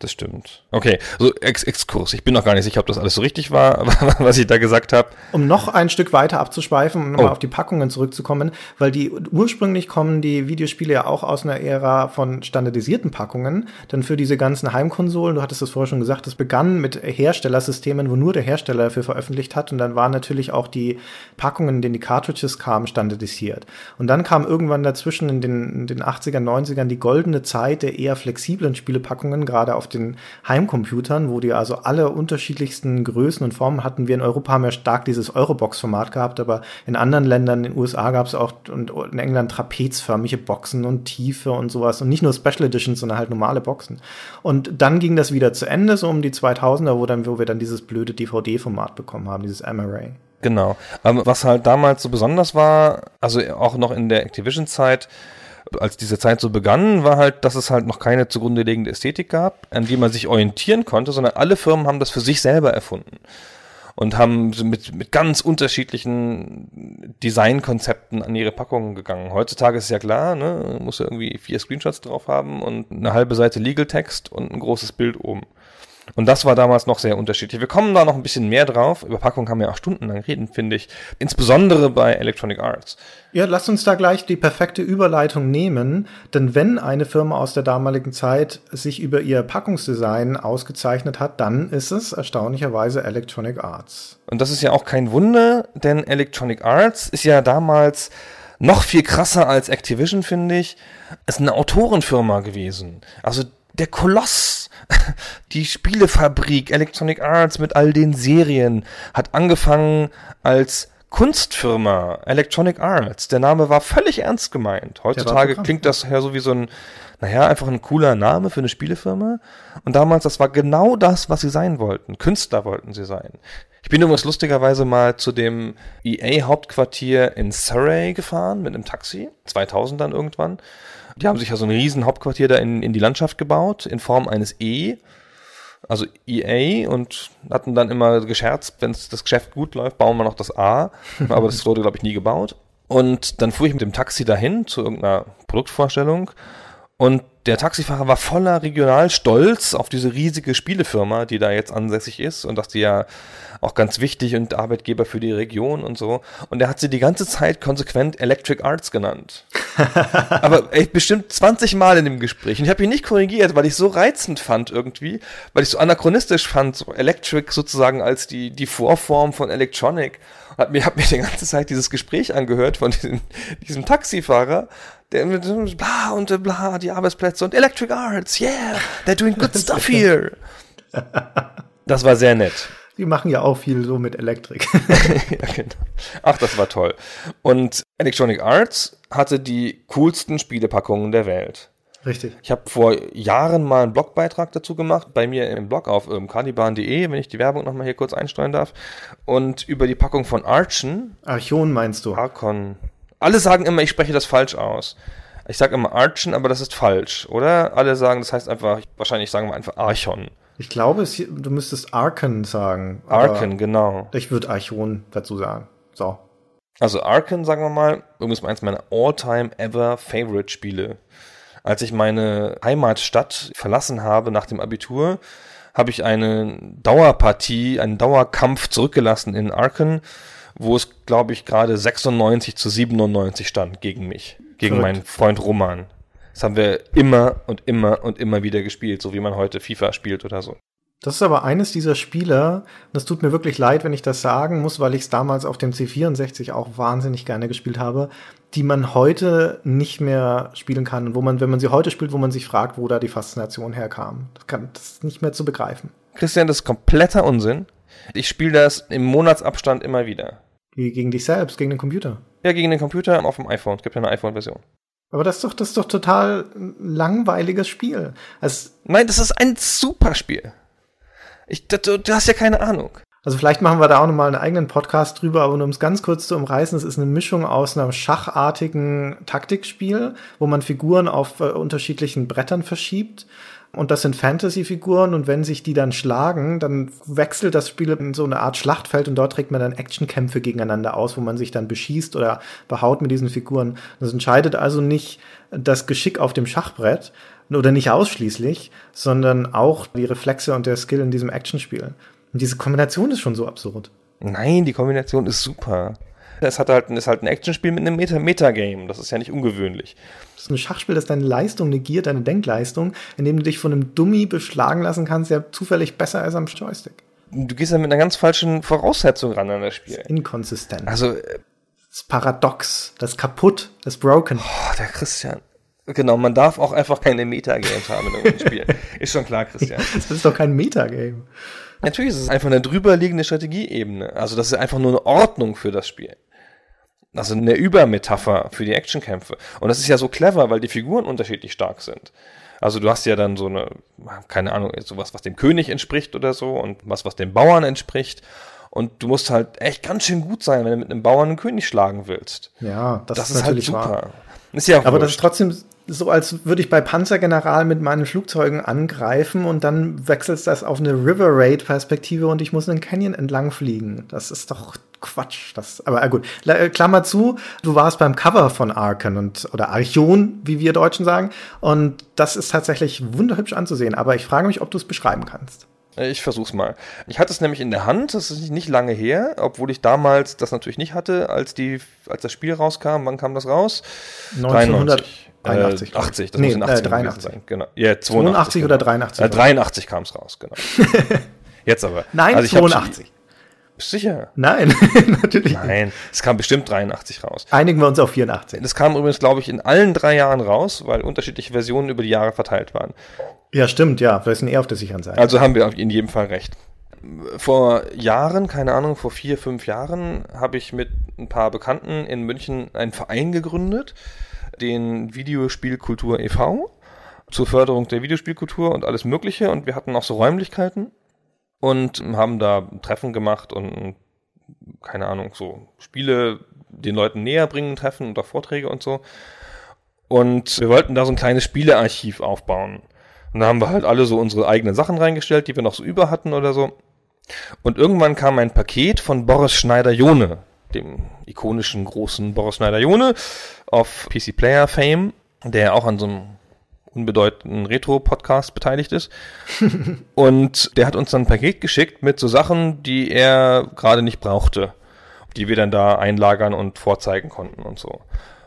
Das stimmt. Okay, so Ex Exkurs. Ich bin noch gar nicht sicher, ob das alles so richtig war, was ich da gesagt habe. Um noch ein Stück weiter abzuschweifen, um nochmal oh. auf die Packungen zurückzukommen, weil die ursprünglich kommen die Videospiele ja auch aus einer Ära von standardisierten Packungen. Denn für diese ganzen Heimkonsolen, du hattest es vorher schon gesagt, das begann mit Herstellersystemen, wo nur der Hersteller dafür veröffentlicht hat. Und dann waren natürlich auch die Packungen, in denen die Cartridges kamen, standardisiert. Und dann kam irgendwann dazwischen in den, in den 80er, 90ern die goldene Zeit der eher flexiblen Spielepackungen, gerade auf den Heimcomputern, wo die also alle unterschiedlichsten Größen und Formen hatten. Wir in Europa haben ja stark dieses Eurobox-Format gehabt, aber in anderen Ländern, in den USA gab es auch und in England trapezförmige Boxen und Tiefe und sowas und nicht nur Special Editions, sondern halt normale Boxen. Und dann ging das wieder zu Ende, so um die 2000er, wo dann, wo wir dann dieses blöde DVD-Format bekommen haben, dieses MRA. Genau. Ähm, was halt damals so besonders war, also auch noch in der Activision-Zeit, als diese Zeit so begann, war halt, dass es halt noch keine zugrunde liegende Ästhetik gab, an die man sich orientieren konnte, sondern alle Firmen haben das für sich selber erfunden und haben mit, mit ganz unterschiedlichen Designkonzepten an ihre Packungen gegangen. Heutzutage ist ja klar, ne, muss ja irgendwie vier Screenshots drauf haben und eine halbe Seite Legal Text und ein großes Bild oben. Und das war damals noch sehr unterschiedlich. Wir kommen da noch ein bisschen mehr drauf. Über Packung kann man ja auch stundenlang reden, finde ich. Insbesondere bei Electronic Arts. Ja, lass uns da gleich die perfekte Überleitung nehmen. Denn wenn eine Firma aus der damaligen Zeit sich über ihr Packungsdesign ausgezeichnet hat, dann ist es erstaunlicherweise Electronic Arts. Und das ist ja auch kein Wunder, denn Electronic Arts ist ja damals noch viel krasser als Activision, finde ich. Ist eine Autorenfirma gewesen. Also der Koloss, die Spielefabrik, Electronic Arts mit all den Serien, hat angefangen als Kunstfirma, Electronic Arts. Der Name war völlig ernst gemeint. Heutzutage klingt das ja so wie so ein, naja, einfach ein cooler Name für eine Spielefirma. Und damals, das war genau das, was sie sein wollten. Künstler wollten sie sein. Ich bin übrigens lustigerweise mal zu dem EA-Hauptquartier in Surrey gefahren mit einem Taxi, 2000 dann irgendwann. Die haben sich ja so ein riesen Hauptquartier da in, in die Landschaft gebaut, in Form eines E, also EA, und hatten dann immer gescherzt, wenn das Geschäft gut läuft, bauen wir noch das A. Aber das wurde, glaube ich, nie gebaut. Und dann fuhr ich mit dem Taxi dahin zu irgendeiner Produktvorstellung. Und der Taxifahrer war voller Regionalstolz auf diese riesige Spielefirma, die da jetzt ansässig ist und dass die ja auch ganz wichtig und Arbeitgeber für die Region und so. Und er hat sie die ganze Zeit konsequent Electric Arts genannt. Aber echt bestimmt 20 Mal in dem Gespräch. Und ich habe ihn nicht korrigiert, weil ich so reizend fand irgendwie, weil ich so anachronistisch fand, so Electric sozusagen als die, die Vorform von Electronic. Hab mir, hab mir die ganze Zeit dieses Gespräch angehört von diesem, diesem Taxifahrer, der mit bla und bla, die Arbeitsplätze und Electric Arts, yeah, they're doing good stuff here. Das war sehr nett. Die machen ja auch viel so mit Elektrik. ja, genau. Ach, das war toll. Und Electronic Arts hatte die coolsten Spielepackungen der Welt. Richtig. Ich habe vor Jahren mal einen Blogbeitrag dazu gemacht, bei mir im Blog auf ähm, caniban.de, wenn ich die Werbung nochmal hier kurz einstreuen darf. Und über die Packung von Archon. Archon meinst du? Archon. Alle sagen immer, ich spreche das falsch aus. Ich sage immer Archon, aber das ist falsch, oder? Alle sagen, das heißt einfach, wahrscheinlich sagen wir einfach Archon. Ich glaube, es, du müsstest Arken sagen. Arken, genau. Ich würde Archon dazu sagen. So. Also Arken, sagen wir mal, übrigens eins meiner all-time ever favorite Spiele. Als ich meine Heimatstadt verlassen habe nach dem Abitur, habe ich eine Dauerpartie, einen Dauerkampf zurückgelassen in Arken, wo es, glaube ich, gerade 96 zu 97 stand gegen mich, gegen Verrückt. meinen Freund Roman. Das haben wir immer und immer und immer wieder gespielt, so wie man heute FIFA spielt oder so. Das ist aber eines dieser Spiele, das tut mir wirklich leid, wenn ich das sagen muss, weil ich es damals auf dem C64 auch wahnsinnig gerne gespielt habe, die man heute nicht mehr spielen kann. wo man, wenn man sie heute spielt, wo man sich fragt, wo da die Faszination herkam. Das, kann, das ist nicht mehr zu begreifen. Christian, das ist kompletter Unsinn. Ich spiele das im Monatsabstand immer wieder. Wie gegen dich selbst, gegen den Computer? Ja, gegen den Computer auf dem iPhone. Es gibt ja eine iPhone-Version. Aber das ist doch, das ist doch total langweiliges Spiel. Also, Nein, das ist ein super Spiel. Ich, du, du hast ja keine Ahnung. Also vielleicht machen wir da auch nochmal einen eigenen Podcast drüber, aber nur um es ganz kurz zu umreißen, es ist eine Mischung aus einem schachartigen Taktikspiel, wo man Figuren auf äh, unterschiedlichen Brettern verschiebt und das sind Fantasy-Figuren und wenn sich die dann schlagen, dann wechselt das Spiel in so eine Art Schlachtfeld und dort trägt man dann Actionkämpfe gegeneinander aus, wo man sich dann beschießt oder behaut mit diesen Figuren. Das entscheidet also nicht das Geschick auf dem Schachbrett, oder nicht ausschließlich, sondern auch die Reflexe und der Skill in diesem Actionspiel. Und diese Kombination ist schon so absurd. Nein, die Kombination ist super. Es hat halt, ist halt ein Actionspiel mit einem Meta Metagame. Das ist ja nicht ungewöhnlich. Das ist ein Schachspiel, das deine Leistung negiert, deine Denkleistung, indem du dich von einem Dummy beschlagen lassen kannst, der zufällig besser ist am Joystick. Du gehst ja mit einer ganz falschen Voraussetzung ran an das Spiel. Das inkonsistent. Also, das Paradox, das kaputt, das broken. Oh, der Christian. Genau, man darf auch einfach keine Metagames haben in einem Spiel. Ist schon klar, Christian. Das ist doch kein Metagame. Natürlich ist es einfach eine drüberliegende Strategieebene. Also das ist einfach nur eine Ordnung für das Spiel. Also eine Übermetapher für die Actionkämpfe. Und das ist ja so clever, weil die Figuren unterschiedlich stark sind. Also du hast ja dann so eine, keine Ahnung, sowas, was dem König entspricht oder so und was, was dem Bauern entspricht. Und du musst halt echt ganz schön gut sein, wenn du mit einem Bauern einen König schlagen willst. Ja, das, das ist, ist halt super. Wahr. Ist ja Aber wurscht. das ist trotzdem so, als würde ich bei Panzergeneral mit meinen Flugzeugen angreifen und dann wechselst das auf eine River Raid Perspektive und ich muss einen Canyon entlang fliegen. Das ist doch Quatsch. Das, aber äh, gut, äh, Klammer zu, du warst beim Cover von Arken und oder Archon, wie wir Deutschen sagen. Und das ist tatsächlich wunderhübsch anzusehen. Aber ich frage mich, ob du es beschreiben kannst. Ich versuch's mal. Ich hatte es nämlich in der Hand, das ist nicht lange her, obwohl ich damals das natürlich nicht hatte, als die, als das Spiel rauskam. Wann kam das raus? 1983. Äh, 80, das nee, muss in 80 äh, 83. sein. Genau. Ja, 82, 82 oder 83? Äh, 83 kam es raus, genau. Jetzt aber. Nein, also 82. Sicher? Nein, natürlich. Nein, es kam bestimmt 83 raus. Einigen wir uns auf 84. Das kam übrigens, glaube ich, in allen drei Jahren raus, weil unterschiedliche Versionen über die Jahre verteilt waren. Ja, stimmt, ja. Wir sind eher auf der sicheren Seite. Also haben wir in jedem Fall recht. Vor Jahren, keine Ahnung, vor vier, fünf Jahren, habe ich mit ein paar Bekannten in München einen Verein gegründet, den Videospielkultur e.V., zur Förderung der Videospielkultur und alles Mögliche. Und wir hatten auch so Räumlichkeiten und haben da Treffen gemacht und keine Ahnung, so Spiele den Leuten näher bringen, Treffen und auch Vorträge und so. Und wir wollten da so ein kleines Spielearchiv aufbauen. Und da haben wir halt alle so unsere eigenen Sachen reingestellt, die wir noch so über hatten oder so. Und irgendwann kam ein Paket von Boris Schneider-Jone, dem ikonischen großen Boris Schneider-Jone auf PC Player Fame, der auch an so einem unbedeutenden Retro-Podcast beteiligt ist. und der hat uns dann ein Paket geschickt mit so Sachen, die er gerade nicht brauchte, die wir dann da einlagern und vorzeigen konnten und so.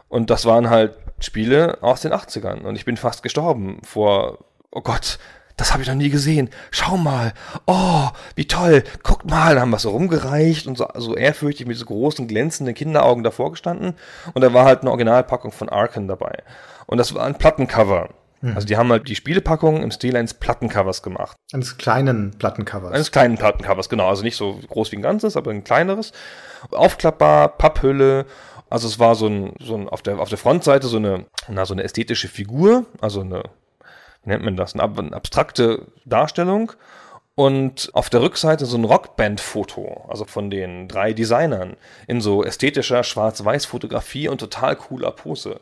Und das waren halt Spiele aus den 80ern. Und ich bin fast gestorben vor, oh Gott, das habe ich noch nie gesehen. Schau mal. Oh, wie toll. Guckt mal. Dann haben wir so rumgereicht und so, so ehrfürchtig mit so großen, glänzenden Kinderaugen davor gestanden. Und da war halt eine Originalpackung von Arken dabei. Und das war ein Plattencover. Mhm. Also die haben halt die Spielepackung im Stil eines Plattencovers gemacht. Eines kleinen Plattencovers. Eines kleinen Plattencovers, genau. Also nicht so groß wie ein ganzes, aber ein kleineres. Aufklappbar, Papphülle. Also es war so ein, so ein auf der, auf der Frontseite so eine, na, so eine ästhetische Figur, also eine, wie nennt man das, eine, eine abstrakte Darstellung. Und auf der Rückseite so ein Rockband-Foto, also von den drei Designern, in so ästhetischer Schwarz-Weiß-Fotografie und total cooler Pose.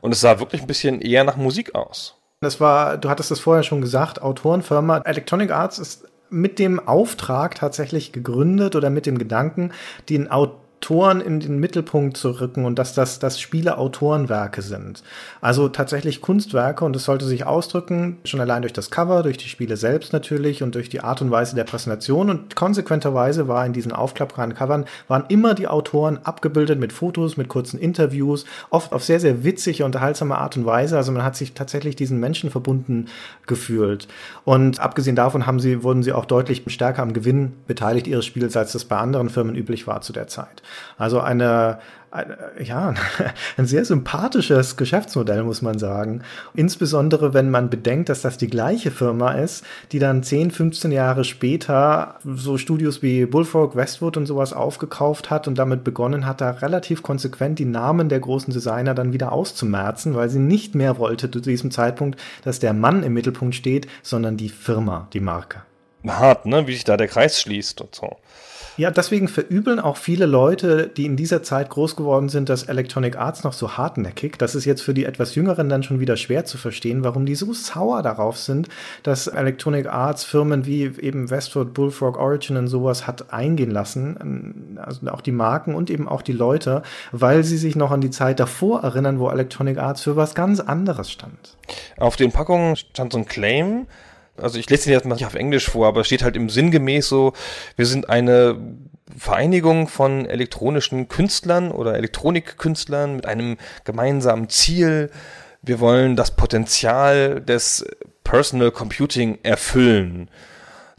Und es sah wirklich ein bisschen eher nach Musik aus. Das war, du hattest es vorher schon gesagt, Autorenfirma Electronic Arts ist mit dem Auftrag tatsächlich gegründet oder mit dem Gedanken, den Autoren Autoren in den Mittelpunkt zu rücken und dass das, das Spiele Autorenwerke sind. Also tatsächlich Kunstwerke und es sollte sich ausdrücken, schon allein durch das Cover, durch die Spiele selbst natürlich und durch die Art und Weise der Präsentation und konsequenterweise war in diesen aufklappbaren Covern waren immer die Autoren abgebildet mit Fotos, mit kurzen Interviews, oft auf sehr, sehr witzige, unterhaltsame Art und Weise. Also man hat sich tatsächlich diesen Menschen verbunden gefühlt. Und abgesehen davon haben sie, wurden sie auch deutlich stärker am Gewinn beteiligt ihres Spiels, als das bei anderen Firmen üblich war zu der Zeit. Also eine, eine, ja, ein sehr sympathisches Geschäftsmodell, muss man sagen. Insbesondere, wenn man bedenkt, dass das die gleiche Firma ist, die dann 10, 15 Jahre später so Studios wie Bullfrog, Westwood und sowas aufgekauft hat und damit begonnen hat, da relativ konsequent die Namen der großen Designer dann wieder auszumerzen, weil sie nicht mehr wollte zu diesem Zeitpunkt, dass der Mann im Mittelpunkt steht, sondern die Firma, die Marke. hart, ne, wie sich da der Kreis schließt und so. Ja, deswegen verübeln auch viele Leute, die in dieser Zeit groß geworden sind, das Electronic Arts noch so hartnäckig. Das ist jetzt für die etwas Jüngeren dann schon wieder schwer zu verstehen, warum die so sauer darauf sind, dass Electronic Arts Firmen wie eben Westwood, Bullfrog, Origin und sowas hat eingehen lassen. Also auch die Marken und eben auch die Leute, weil sie sich noch an die Zeit davor erinnern, wo Electronic Arts für was ganz anderes stand. Auf den Packungen stand so ein Claim, also ich lese den jetzt mal nicht auf Englisch vor, aber es steht halt im Sinngemäß so, wir sind eine Vereinigung von elektronischen Künstlern oder Elektronikkünstlern mit einem gemeinsamen Ziel. Wir wollen das Potenzial des Personal Computing erfüllen.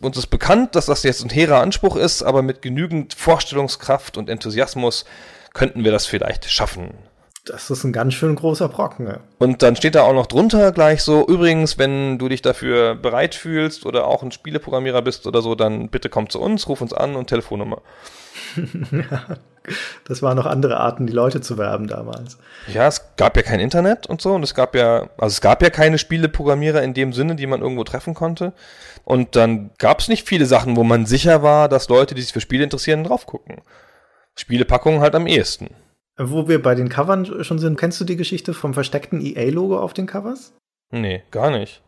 Uns ist bekannt, dass das jetzt ein hehrer Anspruch ist, aber mit genügend Vorstellungskraft und Enthusiasmus könnten wir das vielleicht schaffen. Das ist ein ganz schön großer Brocken. Ja. Und dann steht da auch noch drunter gleich so, übrigens, wenn du dich dafür bereit fühlst oder auch ein Spieleprogrammierer bist oder so, dann bitte komm zu uns, ruf uns an und Telefonnummer. das waren noch andere Arten, die Leute zu werben damals. Ja, es gab ja kein Internet und so und es gab ja, also es gab ja keine Spieleprogrammierer in dem Sinne, die man irgendwo treffen konnte. Und dann gab es nicht viele Sachen, wo man sicher war, dass Leute, die sich für Spiele interessieren, drauf gucken. Spielepackungen halt am ehesten. Wo wir bei den Covern schon sind, kennst du die Geschichte vom versteckten EA-Logo auf den Covers? Nee, gar nicht.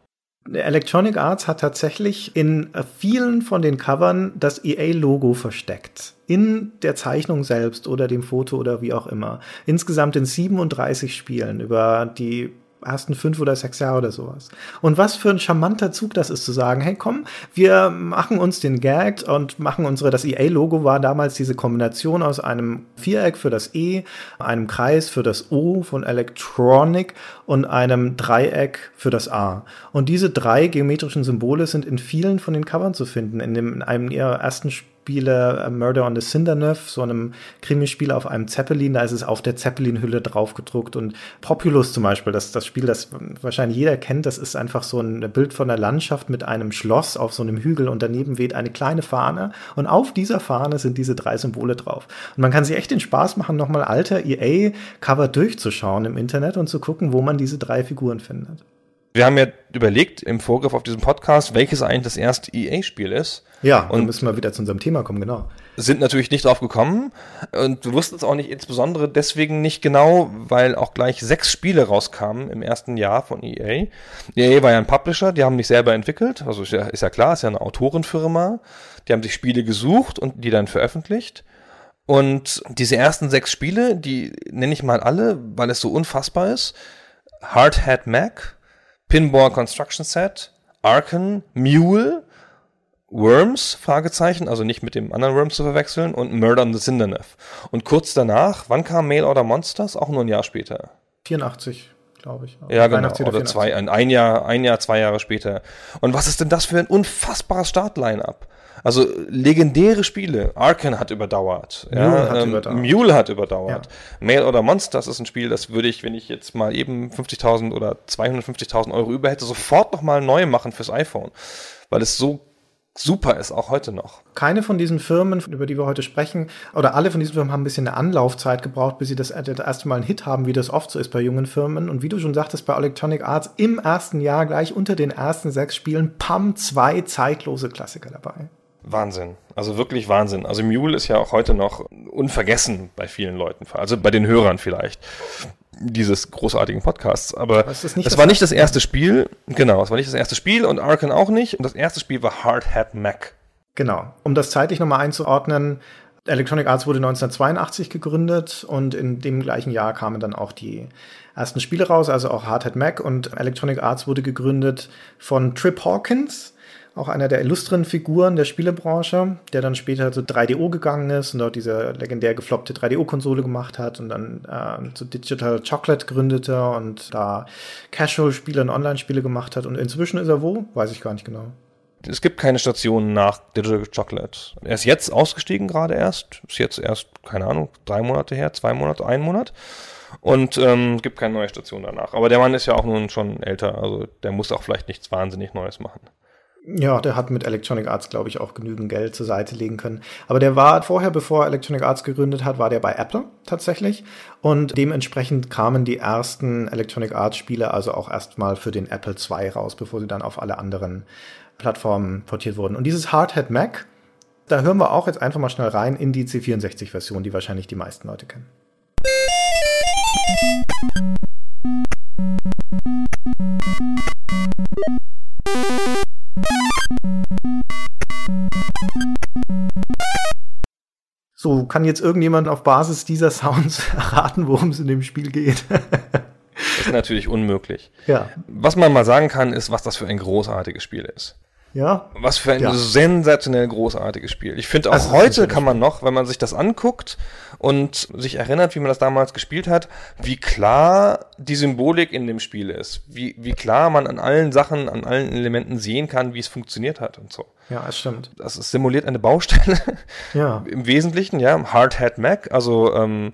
Electronic Arts hat tatsächlich in vielen von den Covern das EA-Logo versteckt. In der Zeichnung selbst oder dem Foto oder wie auch immer. Insgesamt in 37 Spielen über die ersten fünf oder sechs Jahre oder sowas. Und was für ein charmanter Zug das ist, zu sagen, hey komm, wir machen uns den Gag und machen unsere, das EA-Logo war damals diese Kombination aus einem Viereck für das E, einem Kreis für das O von Electronic und einem Dreieck für das A. Und diese drei geometrischen Symbole sind in vielen von den Covern zu finden. In, dem, in einem ihrer ersten Spiele Spiele äh, Murder on the Cinderneuf, so einem Krimispiel auf einem Zeppelin, da ist es auf der Zeppelin-Hülle drauf gedruckt und Populus zum Beispiel, das, das Spiel, das wahrscheinlich jeder kennt, das ist einfach so ein Bild von der Landschaft mit einem Schloss auf so einem Hügel und daneben weht eine kleine Fahne und auf dieser Fahne sind diese drei Symbole drauf. Und man kann sich echt den Spaß machen, nochmal alter EA-Cover durchzuschauen im Internet und zu gucken, wo man diese drei Figuren findet. Wir haben ja überlegt im Vorgriff auf diesen Podcast, welches eigentlich das erste EA-Spiel ist. Ja, und dann müssen wir wieder zu unserem Thema kommen, genau. Sind natürlich nicht drauf gekommen und wir wussten es auch nicht insbesondere deswegen nicht genau, weil auch gleich sechs Spiele rauskamen im ersten Jahr von EA. EA war ja ein Publisher, die haben nicht selber entwickelt, also ist ja, ist ja klar, ist ja eine Autorenfirma. Die haben sich Spiele gesucht und die dann veröffentlicht. Und diese ersten sechs Spiele, die nenne ich mal alle, weil es so unfassbar ist. Hardhead Mac, Pinball Construction Set, Arken, Mule, Worms, Fragezeichen, also nicht mit dem anderen Worms zu verwechseln, und Murder on the Cinderneuf. Und kurz danach, wann kam Mail Order Monsters? Auch nur ein Jahr später. 84, glaube ich. Ja, genau. Oder zwei, ein, ein Jahr, ein Jahr, zwei Jahre später. Und was ist denn das für ein unfassbares Startline-up? Also legendäre Spiele. Arken hat überdauert. Mule ja, hat ähm, überdauert. Mule hat überdauert. Ja. Mail oder Monsters ist ein Spiel, das würde ich, wenn ich jetzt mal eben 50.000 oder 250.000 Euro über hätte, sofort nochmal neu machen fürs iPhone. Weil es so super ist, auch heute noch. Keine von diesen Firmen, über die wir heute sprechen, oder alle von diesen Firmen haben ein bisschen eine Anlaufzeit gebraucht, bis sie das, das erste Mal einen Hit haben, wie das oft so ist bei jungen Firmen. Und wie du schon sagtest, bei Electronic Arts im ersten Jahr gleich unter den ersten sechs Spielen, pam, zwei zeitlose Klassiker dabei. Wahnsinn. Also wirklich Wahnsinn. Also Mule ist ja auch heute noch unvergessen bei vielen Leuten, also bei den Hörern vielleicht dieses großartigen Podcasts. Aber es war nicht das erste Spiel. Genau, es war nicht das erste Spiel und Arkan auch nicht. Und das erste Spiel war Hard Hat Mac. Genau. Um das zeitlich nochmal einzuordnen, Electronic Arts wurde 1982 gegründet und in dem gleichen Jahr kamen dann auch die ersten Spiele raus, also auch Hard Hat Mac und Electronic Arts wurde gegründet von Trip Hawkins, auch einer der illustren Figuren der Spielebranche, der dann später zu 3DO gegangen ist und dort diese legendär gefloppte 3DO-Konsole gemacht hat und dann äh, zu Digital Chocolate gründete und da Casual-Spiele und Online-Spiele gemacht hat. Und inzwischen ist er wo? Weiß ich gar nicht genau. Es gibt keine Stationen nach Digital Chocolate. Er ist jetzt ausgestiegen gerade erst. Ist jetzt erst, keine Ahnung, drei Monate her, zwei Monate, ein Monat. Und ähm, gibt keine neue Station danach. Aber der Mann ist ja auch nun schon älter, also der muss auch vielleicht nichts wahnsinnig Neues machen. Ja, der hat mit Electronic Arts, glaube ich, auch genügend Geld zur Seite legen können. Aber der war vorher, bevor Electronic Arts gegründet hat, war der bei Apple tatsächlich. Und dementsprechend kamen die ersten Electronic Arts Spiele also auch erstmal für den Apple II raus, bevor sie dann auf alle anderen Plattformen portiert wurden. Und dieses Hardhead Mac, da hören wir auch jetzt einfach mal schnell rein in die C64-Version, die wahrscheinlich die meisten Leute kennen. So, kann jetzt irgendjemand auf Basis dieser Sounds erraten, worum es in dem Spiel geht? ist natürlich unmöglich. Ja. Was man mal sagen kann, ist, was das für ein großartiges Spiel ist. Ja. Was für ein Ja. sensationell großartiges Spiel. Ich finde auch Also, heute kann man noch, wenn man sich das anguckt und sich erinnert, wie man das damals gespielt hat, wie klar die Symbolik in dem Spiel ist. Wie, wie klar man an allen Sachen, an allen Elementen sehen kann, wie es funktioniert hat und so. Ja, es stimmt. Das ist simuliert eine Baustelle. Ja. Im Wesentlichen, ja, Hardhead Mac, also ähm,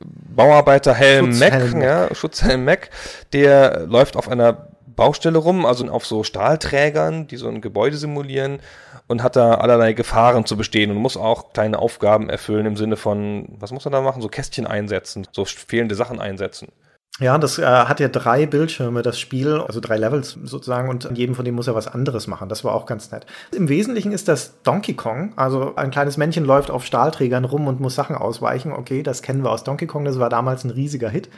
Bauarbeiterhelm Mac, Schutzhelm Mac. ja, Schutzhelm Mac, der läuft auf einer Baustelle rum, also auf so Stahlträgern, die so ein Gebäude simulieren und hat da allerlei Gefahren zu bestehen und muss auch kleine Aufgaben erfüllen im Sinne von, was muss er da machen? So Kästchen einsetzen, so fehlende Sachen einsetzen. Ja, das äh, hat ja drei Bildschirme, das Spiel, also drei Levels sozusagen, und an jedem von denen muss er was anderes machen. Das war auch ganz nett. Im Wesentlichen ist das Donkey Kong, also ein kleines Männchen läuft auf Stahlträgern rum und muss Sachen ausweichen. Okay, das kennen wir aus Donkey Kong, das war damals ein riesiger Hit.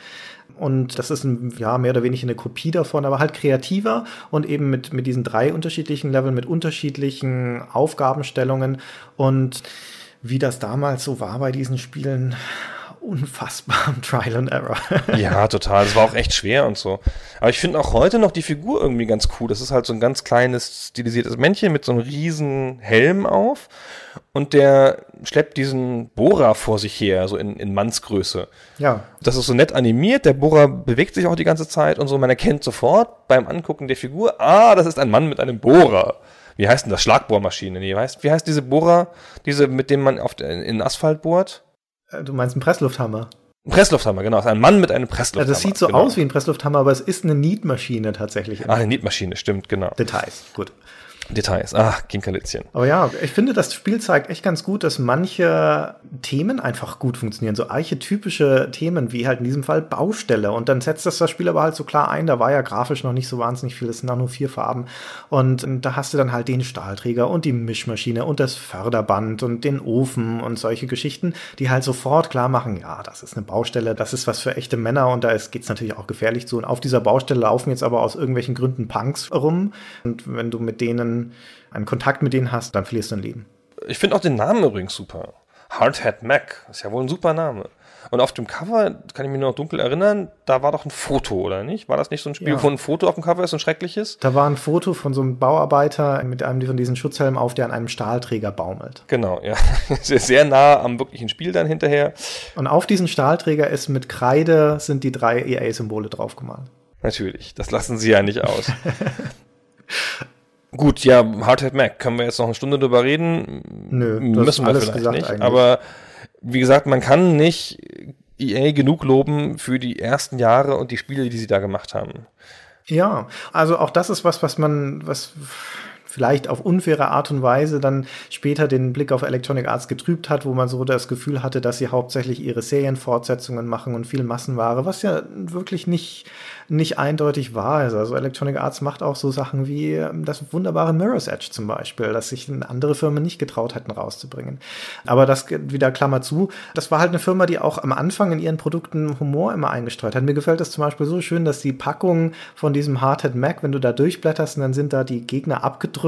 Und das ist ein, ja, mehr oder weniger eine Kopie davon, aber halt kreativer und eben mit, mit diesen drei unterschiedlichen Leveln, mit unterschiedlichen Aufgabenstellungen. Und wie das damals so war bei diesen Spielen, unfassbar Trial and Error. Ja, total. Das war auch echt schwer und so. Aber ich finde auch heute noch die Figur irgendwie ganz cool. Das ist halt so ein ganz kleines, stilisiertes Männchen mit so einem riesen Helm auf. Und der schleppt diesen Bohrer vor sich her, so in, in Mannsgröße. ja, Das ist so nett animiert. Der Bohrer bewegt sich auch die ganze Zeit und so. Man erkennt sofort beim Angucken der Figur, ah, das ist ein Mann mit einem Bohrer. Wie heißt denn das? Schlagbohrmaschine. Nee, wie heißt, wie heißt diese Bohrer, diese, mit dem man auf, in, in Asphalt bohrt? Äh, Du meinst einen Presslufthammer? Ein Presslufthammer, genau. Ein Mann mit einem Ja, Presslufthammer. das sieht so genau. aus wie ein Presslufthammer, aber es ist eine Nietmaschine tatsächlich. Ah, eine Nietmaschine, stimmt, genau. Details, gut. Details. Ah, Kinkerlitzchen. Aber ja, ich finde, das Spiel zeigt echt ganz gut, dass manche Themen einfach gut funktionieren. So archetypische Themen, wie halt in diesem Fall Baustelle. Und dann setzt das das Spiel aber halt so klar ein. Da war ja grafisch noch nicht so wahnsinnig viel. Es sind auch nur vier Farben. Und da hast du dann halt den Stahlträger und die Mischmaschine und das Förderband und den Ofen und solche Geschichten, die halt sofort klar machen, ja, das ist eine Baustelle, das ist was für echte Männer und da geht es natürlich auch gefährlich zu. Und auf dieser Baustelle laufen jetzt aber aus irgendwelchen Gründen Punks rum. Und wenn du mit denen einen Kontakt mit denen hast, dann verlierst du dein Leben. Ich finde auch den Namen übrigens super. Hardhead Mac. Ist ja wohl ein super Name. Und auf dem Cover, kann ich mich noch dunkel erinnern, da war doch ein Foto, oder nicht? War das nicht so ein Spiel, Ja. wo ein Foto auf dem Cover ist, ein schreckliches? Da war ein Foto von so einem Bauarbeiter mit einem von diesen Schutzhelmen auf, der an einem Stahlträger baumelt. Genau, ja. Sehr, sehr nah am wirklichen Spiel dann hinterher. Und auf diesen Stahlträger ist mit Kreide sind die drei EA-Symbole draufgemalt. Natürlich. Das lassen sie ja nicht aus. Gut, ja, Hardhead Mac. Können wir jetzt noch eine Stunde drüber reden? Nö, Müssen wir alles vielleicht nicht. eigentlich. Aber wie gesagt, man kann nicht EA genug loben für die ersten Jahre und die Spiele, die sie da gemacht haben. Ja, also auch das ist was, was man, was vielleicht auf unfaire Art und Weise dann später den Blick auf Electronic Arts getrübt hat, wo man so das Gefühl hatte, dass sie hauptsächlich ihre Serienfortsetzungen machen und viel Massenware, was ja wirklich nicht, nicht eindeutig ist. Also Electronic Arts macht auch so Sachen wie ähm, das wunderbare Mirror's Edge zum Beispiel, das sich andere Firmen nicht getraut hätten rauszubringen. Aber das wieder Klammer zu. Das war halt eine Firma, die auch am Anfang in ihren Produkten Humor immer eingestreut hat. Mir gefällt das zum Beispiel so schön, dass die Packung von diesem Hardhead Mac, wenn du da durchblätterst, dann sind da die Gegner abgedrückt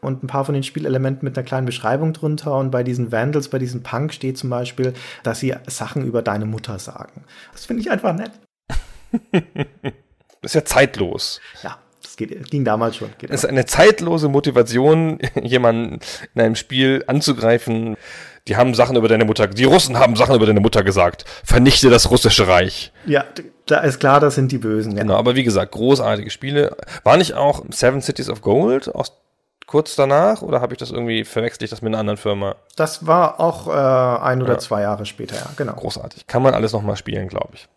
und ein paar von den Spielelementen mit einer kleinen Beschreibung drunter. Und bei diesen Vandals, bei diesem Punk steht zum Beispiel, dass sie Sachen über deine Mutter sagen. Das finde ich einfach nett. Das ist ja zeitlos. Ja, das geht, ging damals schon. Geht Es ist eine zeitlose Motivation, jemanden in einem Spiel anzugreifen. Die haben Sachen über deine Mutter, die Russen haben Sachen über deine Mutter gesagt. Vernichte das russische Reich. ja, da ist klar, das sind die Bösen. Ja. Genau, aber wie gesagt, großartige Spiele. War nicht auch Seven Cities of Gold aus kurz danach oder habe ich das irgendwie verwechselt ich das mit einer anderen Firma? Das war auch äh, ein oder Ja. zwei Jahre später, ja, genau. Großartig. Kann man alles nochmal spielen, glaube ich.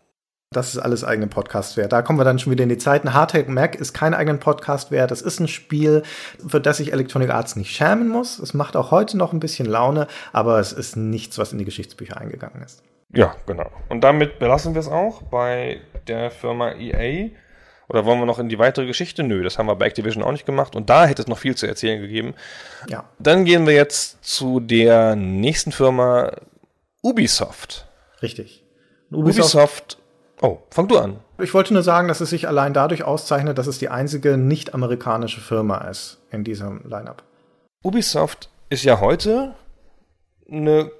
Das ist alles eigene Podcast wert. Da kommen wir dann schon wieder in die Zeiten. Hardtech Mac ist kein eigenen Podcast wert. Das ist ein Spiel, für das sich Electronic Arts nicht schämen muss. Es macht auch heute noch ein bisschen Laune, aber es ist nichts, was in die Geschichtsbücher eingegangen ist. Ja, genau. Und damit belassen wir es auch bei der Firma EA. Oder wollen wir noch in die weitere Geschichte? Nö, das haben wir bei Activision auch nicht gemacht. Und da hätte es noch viel zu erzählen gegeben. Ja. Dann gehen wir jetzt zu der nächsten Firma Ubisoft. Richtig. Ubisoft. Ubisoft oh, fang du an. Ich wollte nur sagen, dass es sich allein dadurch auszeichnet, dass es die einzige nicht-amerikanische Firma ist in diesem Lineup. Ubisoft ist ja heute eine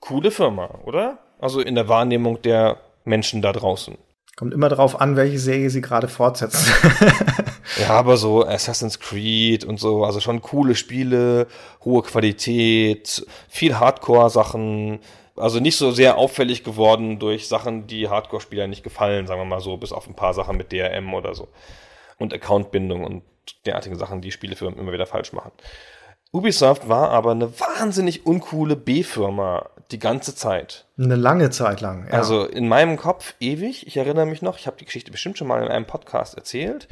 coole Firma, oder? Also in der Wahrnehmung der Menschen da draußen. Kommt immer darauf an, welche Serie sie gerade fortsetzen. ja, aber so Assassin's Creed und so, also schon coole Spiele, hohe Qualität, viel Hardcore-Sachen. Also nicht so sehr auffällig geworden durch Sachen, die Hardcore-Spieler nicht gefallen, sagen wir mal so, bis auf ein paar Sachen mit DRM oder so. Und Accountbindung und derartige Sachen, die Spielefirmen immer wieder falsch machen. Ubisoft war aber eine wahnsinnig uncoole B-Firma die ganze Zeit. Eine lange Zeit lang. Ja. Also in meinem Kopf ewig. Ich erinnere mich noch, ich habe die Geschichte bestimmt schon mal in einem Podcast erzählt.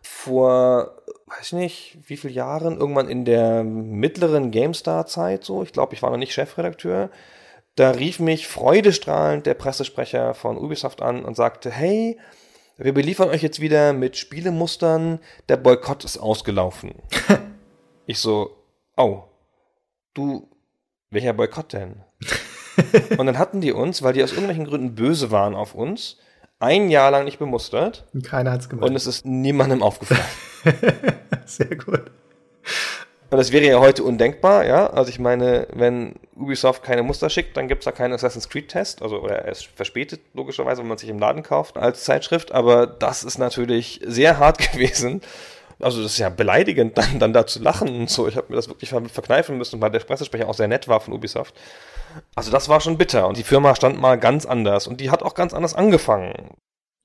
Vor, weiß ich nicht, wie viele Jahren, irgendwann in der mittleren GameStar-Zeit so, ich glaube, ich war noch nicht Chefredakteur, da rief mich freudestrahlend der Pressesprecher von Ubisoft an und sagte, hey, wir beliefern euch jetzt wieder mit Spielemustern, der Boykott ist ausgelaufen. ich so, oh, du, welcher Boykott denn? und dann hatten die uns, weil die aus irgendwelchen Gründen böse waren auf uns, ein Jahr lang nicht bemustert. Und keiner hat's gemacht. Und es ist niemandem aufgefallen. Sehr gut. Und das wäre ja heute undenkbar, ja. Also ich meine, wenn Ubisoft keine Muster schickt, dann gibt's da keinen Assassin's Creed-Test. Also, oder er ist verspätet, logischerweise, wenn man sich im Laden kauft als Zeitschrift. Aber das ist natürlich sehr hart gewesen also das ist ja beleidigend, dann, dann da zu lachen und so. Ich habe mir das wirklich verkneifen müssen, weil der Pressesprecher auch sehr nett war von Ubisoft. Also das war schon bitter und die Firma stand mal ganz anders und die hat auch ganz anders angefangen.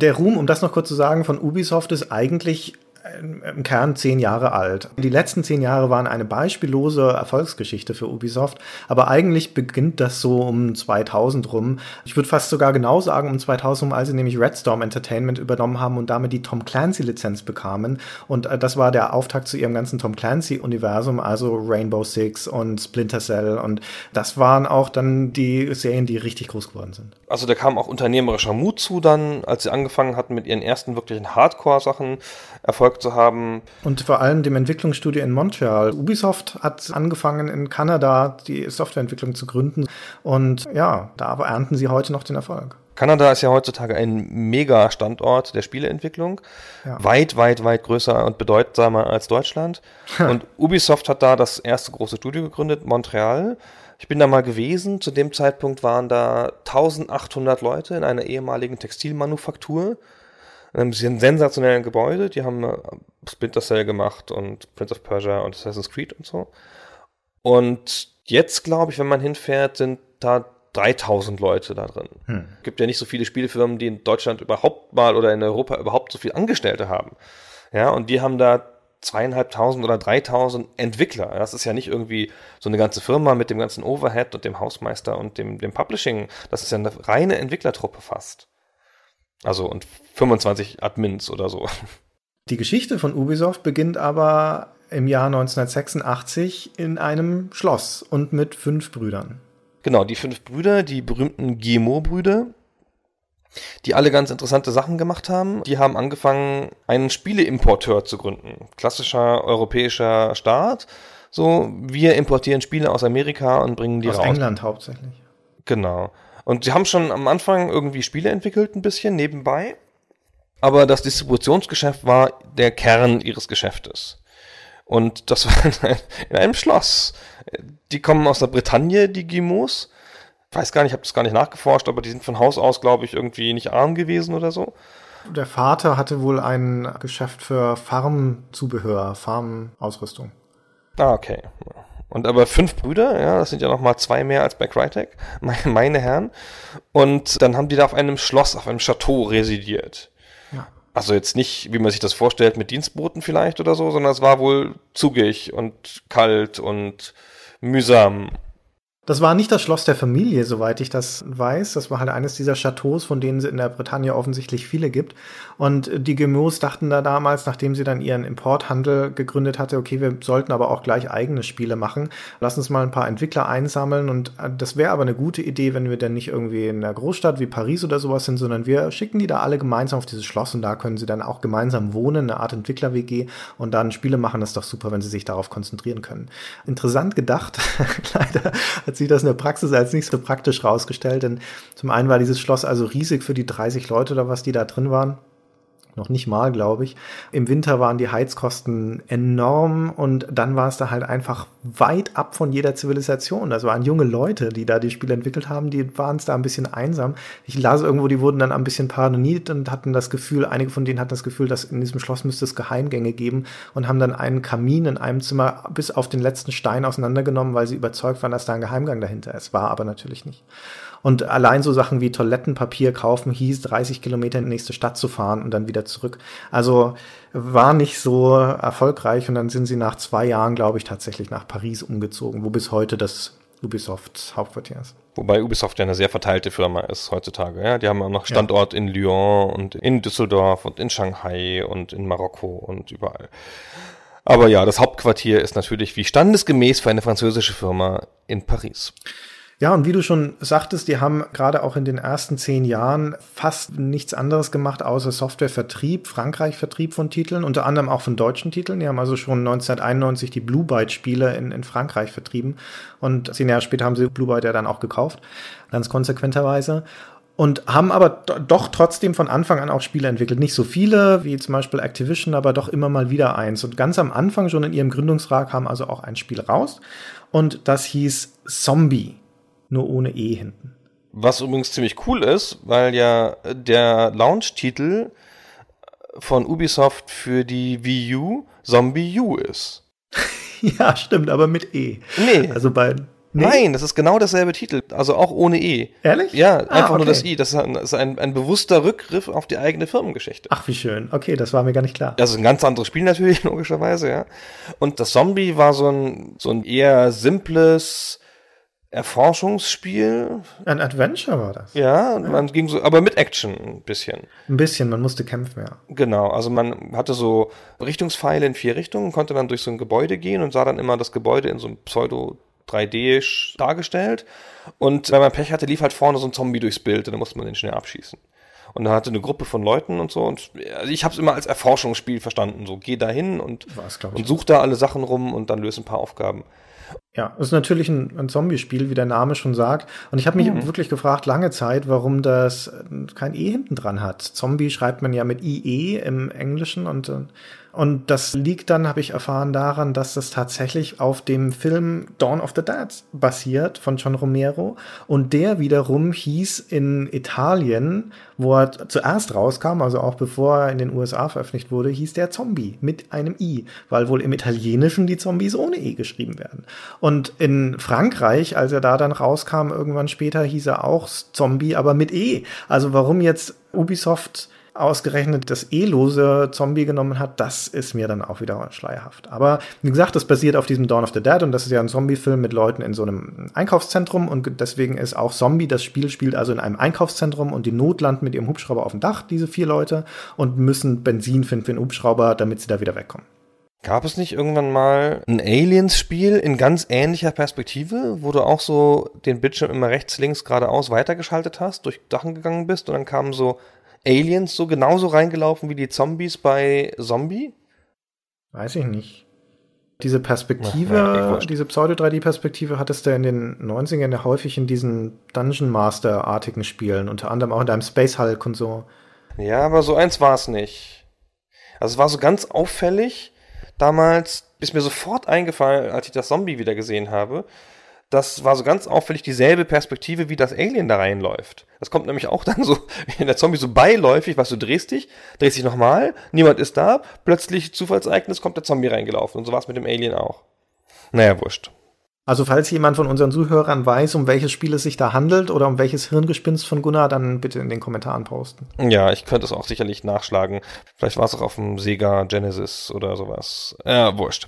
Der Ruhm, um das noch kurz zu sagen, von Ubisoft ist eigentlich im Kern zehn Jahre alt. Die letzten zehn Jahre waren eine beispiellose Erfolgsgeschichte für Ubisoft, aber eigentlich beginnt das so um 2000 rum. Ich würde fast sogar genau sagen um 2000 rum, als sie nämlich Red Storm Entertainment übernommen haben und damit die Tom Clancy Lizenz bekamen. Und äh, das war der Auftakt zu ihrem ganzen Tom Clancy Universum, also Rainbow Six und Splinter Cell. Und das waren auch dann die Serien, die richtig groß geworden sind. Also da kam auch unternehmerischer Mut zu dann, als sie angefangen hatten mit ihren ersten wirklichen Hardcore-Sachen Erfolg zu haben. Und vor allem dem Entwicklungsstudio in Montreal. Ubisoft hat angefangen in Kanada die Softwareentwicklung zu gründen und ja, da ernten sie heute noch den Erfolg. Kanada ist ja heutzutage ein Mega-Standort der Spieleentwicklung. Ja. Weit, weit, weit größer und bedeutsamer als Deutschland. und Ubisoft hat da das erste große Studio gegründet, Montreal. Ich bin da mal gewesen. Zu dem Zeitpunkt waren da 1800 Leute in einer ehemaligen Textilmanufaktur einem sensationellen Gebäude. Die haben äh, Splinter Cell gemacht und Prince of Persia und Assassin's Creed und so. Und jetzt, glaube ich, wenn man hinfährt, sind da 3000 Leute da drin. Hm. Gibt ja nicht so viele Spielefirmen, die in Deutschland überhaupt mal oder in Europa überhaupt so viele Angestellte haben. Ja, und die haben da zweieinhalbtausend oder dreitausend Entwickler. Das ist ja nicht irgendwie so eine ganze Firma mit dem ganzen Overhead und dem Hausmeister und dem, dem Publishing. Das ist ja eine reine Entwicklertruppe fast. Also und 25 Admins oder so. Die Geschichte von Ubisoft beginnt aber im Jahr 1986 in einem Schloss und mit fünf Brüdern. Genau, die fünf Brüder, die berühmten Guillemot-Brüder, die alle ganz interessante Sachen gemacht haben. Die haben angefangen, einen Spieleimporteur zu gründen. Klassischer europäischer Staat. So, wir importieren Spiele aus Amerika und bringen die aus raus. Aus England hauptsächlich. Genau. Und sie haben schon am Anfang irgendwie Spiele entwickelt, ein bisschen nebenbei. Aber das Distributionsgeschäft war der Kern ihres Geschäftes. Und das war in einem Schloss. Die kommen aus der Bretagne, die Gimos. Ich weiß gar nicht, ich habe das gar nicht nachgeforscht, aber die sind von Haus aus, glaube ich, irgendwie nicht arm gewesen oder so. Der Vater hatte wohl ein Geschäft für Farmzubehör, Farmausrüstung. Ah, okay. Und aber fünf Brüder, ja, das sind ja noch mal zwei mehr als bei Crytek, meine Herren. Und dann haben die da auf einem Schloss, auf einem Chateau residiert. Ja. Also jetzt nicht, wie man sich das vorstellt, mit Dienstboten vielleicht oder so, sondern es war wohl zugig und kalt und mühsam. Das war nicht das Schloss der Familie, soweit ich das weiß. Das war halt eines dieser Chateaus, von denen es in der Bretagne offensichtlich viele gibt. Und die Gemüs dachten da damals, nachdem sie dann ihren Importhandel gegründet hatte, okay, wir sollten aber auch gleich eigene Spiele machen. Lass uns mal ein paar Entwickler einsammeln. Und das wäre aber eine gute Idee, wenn wir dann nicht irgendwie in einer Großstadt wie Paris oder sowas sind, sondern wir schicken die da alle gemeinsam auf dieses Schloss und da können sie dann auch gemeinsam wohnen, eine Art Entwickler-WG und dann Spiele machen. Das ist doch super, wenn sie sich darauf konzentrieren können. Interessant gedacht. Leider hat sich das in der Praxis als nicht so praktisch rausgestellt, denn zum einen war dieses Schloss also riesig für die 30 Leute oder was, die da drin waren noch nicht mal, glaube ich. Im Winter waren die Heizkosten enorm und dann war es da halt einfach weit ab von jeder Zivilisation. Das waren junge Leute, die da die Spiele entwickelt haben, die waren es da ein bisschen einsam. Ich las irgendwo, die wurden dann ein bisschen paranoid und hatten das Gefühl, einige von denen hatten das Gefühl, dass in diesem Schloss müsste es Geheimgänge geben und haben dann einen Kamin in einem Zimmer bis auf den letzten Stein auseinandergenommen, weil sie überzeugt waren, dass da ein Geheimgang dahinter ist. War aber natürlich nicht. Und allein so Sachen wie Toilettenpapier kaufen hieß, 30 Kilometer in die nächste Stadt zu fahren und dann wieder zurück. Also war nicht so erfolgreich und dann sind sie nach zwei Jahren, glaube ich, tatsächlich nach Paris umgezogen, wo bis heute das Ubisoft Hauptquartier ist. Wobei Ubisoft ja eine sehr verteilte Firma ist heutzutage. Ja, die haben auch noch Standort ja. in Lyon und in Düsseldorf und in Shanghai und in Marokko und überall. Aber ja, das Hauptquartier ist natürlich wie standesgemäß für eine französische Firma in Paris. Ja, und wie du schon sagtest, die haben gerade auch in den ersten zehn Jahren fast nichts anderes gemacht, außer Softwarevertrieb, Frankreich-Vertrieb von Titeln, unter anderem auch von deutschen Titeln. Die haben also schon 1991 die Blue Byte-Spiele in, in Frankreich vertrieben. Und zehn Jahre später haben sie Blue Byte ja dann auch gekauft, ganz konsequenterweise und haben aber doch trotzdem von Anfang an auch Spiele entwickelt. Nicht so viele wie zum Beispiel Activision, aber doch immer mal wieder eins. Und ganz am Anfang schon in ihrem Gründungsrat kam also auch ein Spiel raus und das hieß Zombie nur ohne E hinten. Was übrigens ziemlich cool ist, weil ja der Launch-Titel von Ubisoft für die Wii U Zombie U ist. ja, stimmt, aber mit E. Nee. Also bei Nee? Nein, das ist genau derselbe Titel, also auch ohne E. Ehrlich? Ja, ah, einfach okay. nur das I. Das ist, ein, das ist ein, ein, bewusster Rückgriff auf die eigene Firmengeschichte. Ach, wie schön. Okay, das war mir gar nicht klar. Das ist ein ganz anderes Spiel natürlich, logischerweise, ja. Und das Zombie war so ein, so ein eher simples, Erforschungsspiel. Ein Adventure war das. Ja, ja. man ging so, aber mit Action ein bisschen. Ein bisschen, man musste kämpfen, ja. Genau, also man hatte so Richtungspfeile in vier Richtungen, konnte dann durch so ein Gebäude gehen und sah dann immer das Gebäude in so einem Pseudo 3D dargestellt. Und wenn man Pech hatte, lief halt vorne so ein Zombie durchs Bild und dann musste man den schnell abschießen. Und da hatte eine Gruppe von Leuten und so. Und also ich habe es immer als Erforschungsspiel verstanden. So, geh da hin und, und such da alle Sachen rum und dann löse ein paar Aufgaben. Ja, es ist natürlich ein, ein Zombie-Spiel, wie der Name schon sagt. Und ich habe mich mhm. wirklich gefragt, lange Zeit, warum das kein E hinten dran hat. Zombie schreibt man ja mit IE im Englischen und äh, und das liegt dann, habe ich erfahren, daran, dass das tatsächlich auf dem Film Dawn of the Dead basiert von John Romero. Und der wiederum hieß in Italien, wo er zuerst rauskam, also auch bevor er in den USA veröffentlicht wurde, hieß der Zombie mit einem I, weil wohl im Italienischen die Zombies ohne E geschrieben werden. Und in Frankreich, als er da dann rauskam, irgendwann später hieß er auch Zombie, aber mit E. Also warum jetzt Ubisoft ausgerechnet das E-lose Zombie genommen hat, das ist mir dann auch wieder schleierhaft. Aber wie gesagt, das basiert auf diesem Dawn of the Dead und das ist ja ein Zombie-Film mit Leuten in so einem Einkaufszentrum und deswegen ist auch Zombie, das Spiel spielt also in einem Einkaufszentrum und die Not landen mit ihrem Hubschrauber auf dem Dach, diese vier Leute, und müssen Benzin finden für den Hubschrauber, damit sie da wieder wegkommen. Gab es nicht irgendwann mal ein Aliens-Spiel in ganz ähnlicher Perspektive, wo du auch so den Bildschirm immer rechts, links, geradeaus weitergeschaltet hast, durch Dachen gegangen bist und dann kamen so Aliens so genauso reingelaufen wie die Zombies bei Zombie? Weiß ich nicht. Diese Perspektive, Ach, diese Pseudo-3D-Perspektive hattest du in den 90ern ja häufig in diesen Dungeon Master-artigen Spielen, unter anderem auch in deinem Space Hulk und so. Ja, aber so eins war es nicht. Also es war so ganz auffällig. Damals ist mir sofort eingefallen, als ich das Zombie wieder gesehen habe, das war so ganz auffällig dieselbe Perspektive, wie das Alien da reinläuft. Das kommt nämlich auch dann so, in der Zombie so beiläufig, was du drehst dich, drehst dich nochmal, niemand ist da, plötzlich Zufallsereignis, kommt der Zombie reingelaufen. Und so war es mit dem Alien auch. Naja, wurscht. Also falls jemand von unseren Zuhörern weiß, um welches Spiel es sich da handelt oder um welches Hirngespinst von Gunnar, dann bitte in den Kommentaren posten. Ja, ich könnte es auch sicherlich nachschlagen. Vielleicht war es auch auf dem Sega Genesis oder sowas. Ja, wurscht.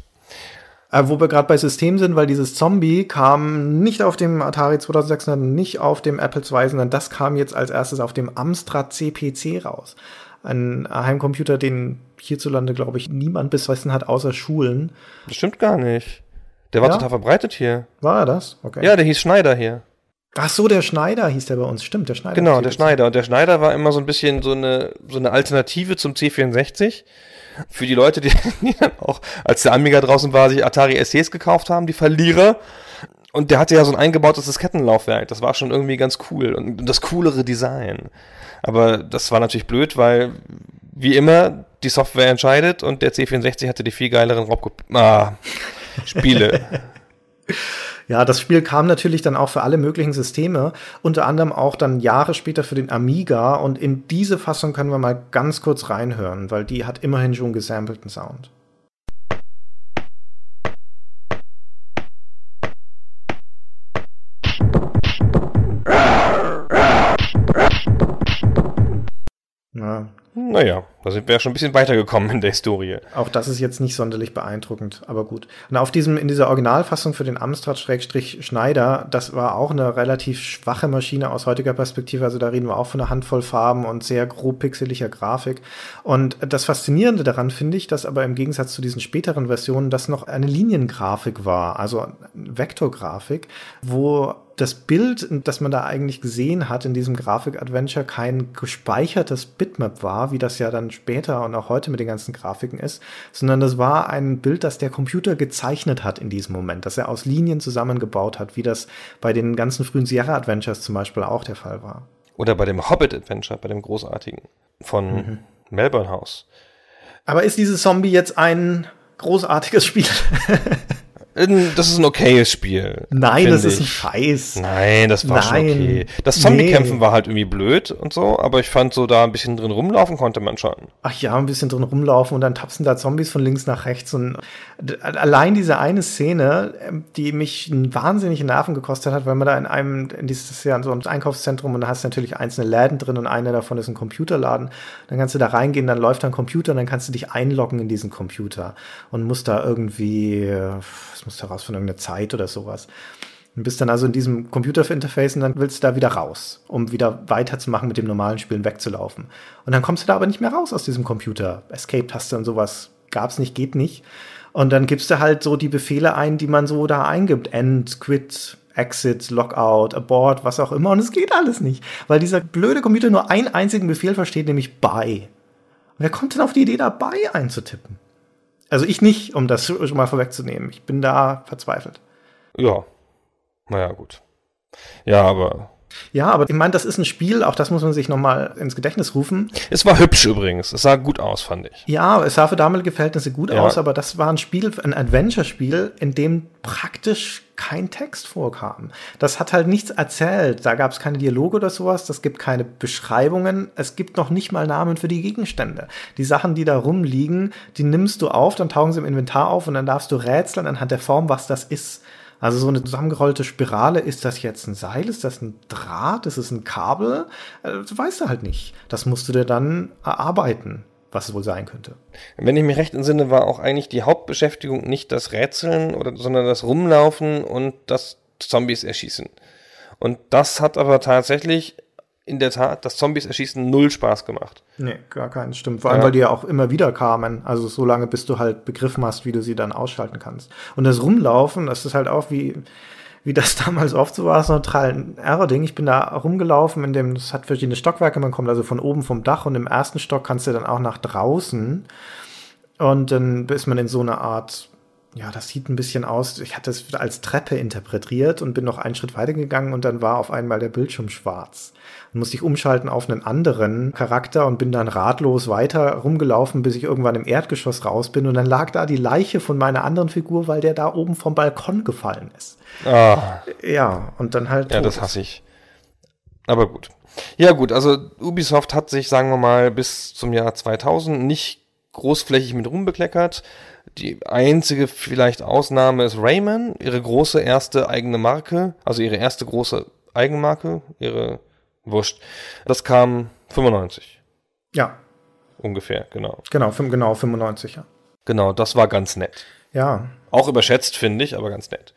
Äh, wo wir gerade bei System sind, weil dieses Zombie kam nicht auf dem Atari 2600, nicht auf dem Apple II, sondern das kam jetzt als erstes auf dem Amstrad CPC raus. Ein Heimcomputer, den hierzulande, glaube ich, niemand bis wissen hat, außer Schulen. Das stimmt gar nicht. Der war Ja? total verbreitet hier. War er das? Okay. Ja, der hieß Schneider hier. Ach so, der Schneider hieß der bei uns. Stimmt, der Schneider. Genau, der Schneider. Und der Schneider war immer so ein bisschen so eine, so eine Alternative zum C64. Für die Leute, die, die dann auch, als der Amiga draußen war, sich Atari SCs gekauft haben, die Verlierer. Und der hatte ja so ein eingebautes Diskettenlaufwerk. Das war schon irgendwie ganz cool. Und das coolere Design. Aber das war natürlich blöd, weil, wie immer, die Software entscheidet und der C64 hatte die viel geileren Raubkop ah, Spiele. Ja, das Spiel kam natürlich dann auch für alle möglichen Systeme, unter anderem auch dann Jahre später für den Amiga und in diese Fassung können wir mal ganz kurz reinhören, weil die hat immerhin schon gesampelten Sound. Ja, naja, da sind wir ja schon ein bisschen weitergekommen in der Historie. Auch das ist jetzt nicht sonderlich beeindruckend, aber gut. Und auf diesem, in dieser Originalfassung für den Amstrad-Schneider, das war auch eine relativ schwache Maschine aus heutiger Perspektive. Also da reden wir auch von einer Handvoll Farben und sehr grob pixeliger Grafik. Und das Faszinierende daran finde ich, dass aber im Gegensatz zu diesen späteren Versionen das noch eine Liniengrafik war, also Vektorgrafik, wo das Bild, das man da eigentlich gesehen hat in diesem Grafik-Adventure, kein gespeichertes Bitmap war, wie das ja dann später und auch heute mit den ganzen Grafiken ist, sondern das war ein Bild, das der Computer gezeichnet hat in diesem Moment, das er aus Linien zusammengebaut hat, wie das bei den ganzen frühen Sierra-Adventures zum Beispiel auch der Fall war. Oder bei dem Hobbit Adventure, bei dem großartigen von Melbourne House. Aber ist dieses Zombie jetzt ein großartiges Spiel? Ähm, Das ist ein okayes Spiel. Nein, das ist ein ich. Scheiß. Nein, das war schon Nein. okay. Das Zombie-Kämpfen Nee. war halt irgendwie blöd und so, aber ich fand so da ein bisschen drin rumlaufen konnte man schon. Ach ja, ein bisschen drin rumlaufen und dann tapsen da Zombies von links nach rechts und allein diese eine Szene, ähm, die mich wahnsinnige Nerven gekostet hat, weil man da in einem, in dieses ja so ein Einkaufszentrum und da hast du natürlich einzelne Läden drin und einer davon ist ein Computerladen. Dann kannst du da reingehen, dann läuft da ein Computer und dann kannst du dich einloggen in diesen Computer und musst da irgendwie, äh, es muss heraus von irgendeiner Zeit oder sowas. Und bist dann also in diesem Computer-Interface und dann willst du da wieder raus, um wieder weiterzumachen mit dem normalen Spielen wegzulaufen. Und dann kommst du da aber nicht mehr raus aus diesem Computer. Escape-Taste und sowas gab's nicht, geht nicht. Und dann gibst du halt so die Befehle ein, die man so da eingibt. End, quit, exit, logout, abort, was auch immer. Und es geht alles nicht, weil dieser blöde Computer nur einen einzigen Befehl versteht, nämlich buy. Und wer kommt denn auf die Idee, da buy einzutippen? Also ich nicht, um das schon mal vorwegzunehmen. Ich bin da verzweifelt. Ja. Naja, gut. Ja, aber Ja, aber ich meine, das ist ein Spiel, auch das muss man sich nochmal ins Gedächtnis rufen. es war hübsch übrigens. Es sah gut aus, fand ich. Ja, es sah für damalige Verhältnisse gut Ja. aus, aber das war ein Spiel, ein Adventure-Spiel, in dem praktisch kein Text vorkam. Das hat halt nichts erzählt. Da gab es keine Dialoge oder sowas. Das gibt keine Beschreibungen. Es gibt noch nicht mal Namen für die Gegenstände. Die Sachen, die da rumliegen, die nimmst du auf, dann tauchen sie im Inventar auf und dann darfst du rätseln anhand der Form, was das ist. Also so eine zusammengerollte Spirale, ist das jetzt ein Seil, ist das ein Draht, ist es ein Kabel? Äh, Das weißt du halt nicht. Das musst du dir dann erarbeiten, was es wohl sein könnte. Wenn ich mich recht entsinne, war auch eigentlich die Hauptbeschäftigung nicht das Rätseln, oder, sondern das Rumlaufen und das Zombies erschießen. Und das hat aber tatsächlich in der Tat das Zombies erschießen null Spaß gemacht. Nee, gar keinen, stimmt. Vor allem, Ja. weil die ja auch immer wieder kamen. Also so lange, bis du halt begriffen hast, wie du sie dann ausschalten kannst. Und das Rumlaufen, das ist halt auch wie, wie das damals oft so war, so ein Trial-and-Error-Ding. Ich bin da rumgelaufen, in dem, das hat verschiedene Stockwerke, man kommt also von oben vom Dach und im ersten Stock kannst du dann auch nach draußen. Und dann ist man in so eine Art, ja, das sieht ein bisschen aus, ich hatte es als Treppe interpretiert und bin noch einen Schritt weitergegangen und dann war auf einmal der Bildschirm schwarz. Dann musste ich umschalten auf einen anderen Charakter und bin dann ratlos weiter rumgelaufen, bis ich irgendwann im Erdgeschoss raus bin und dann lag da die Leiche von meiner anderen Figur, weil der da oben vom Balkon gefallen ist. Ah, Ja, und dann halt. ja, das hasse ich. Aber gut. Ja gut, also Ubisoft hat sich, sagen wir mal, bis zum Jahr 2000 nicht großflächig mit rumbekleckert. Die einzige vielleicht Ausnahme ist Rayman, ihre große erste eigene Marke, also ihre erste große Eigenmarke, ihre Wurscht. Das kam 95 Ja, ungefähr, genau. genau, genau 95, ja. Genau, das war ganz nett. Ja. Auch überschätzt, finde ich, aber ganz nett.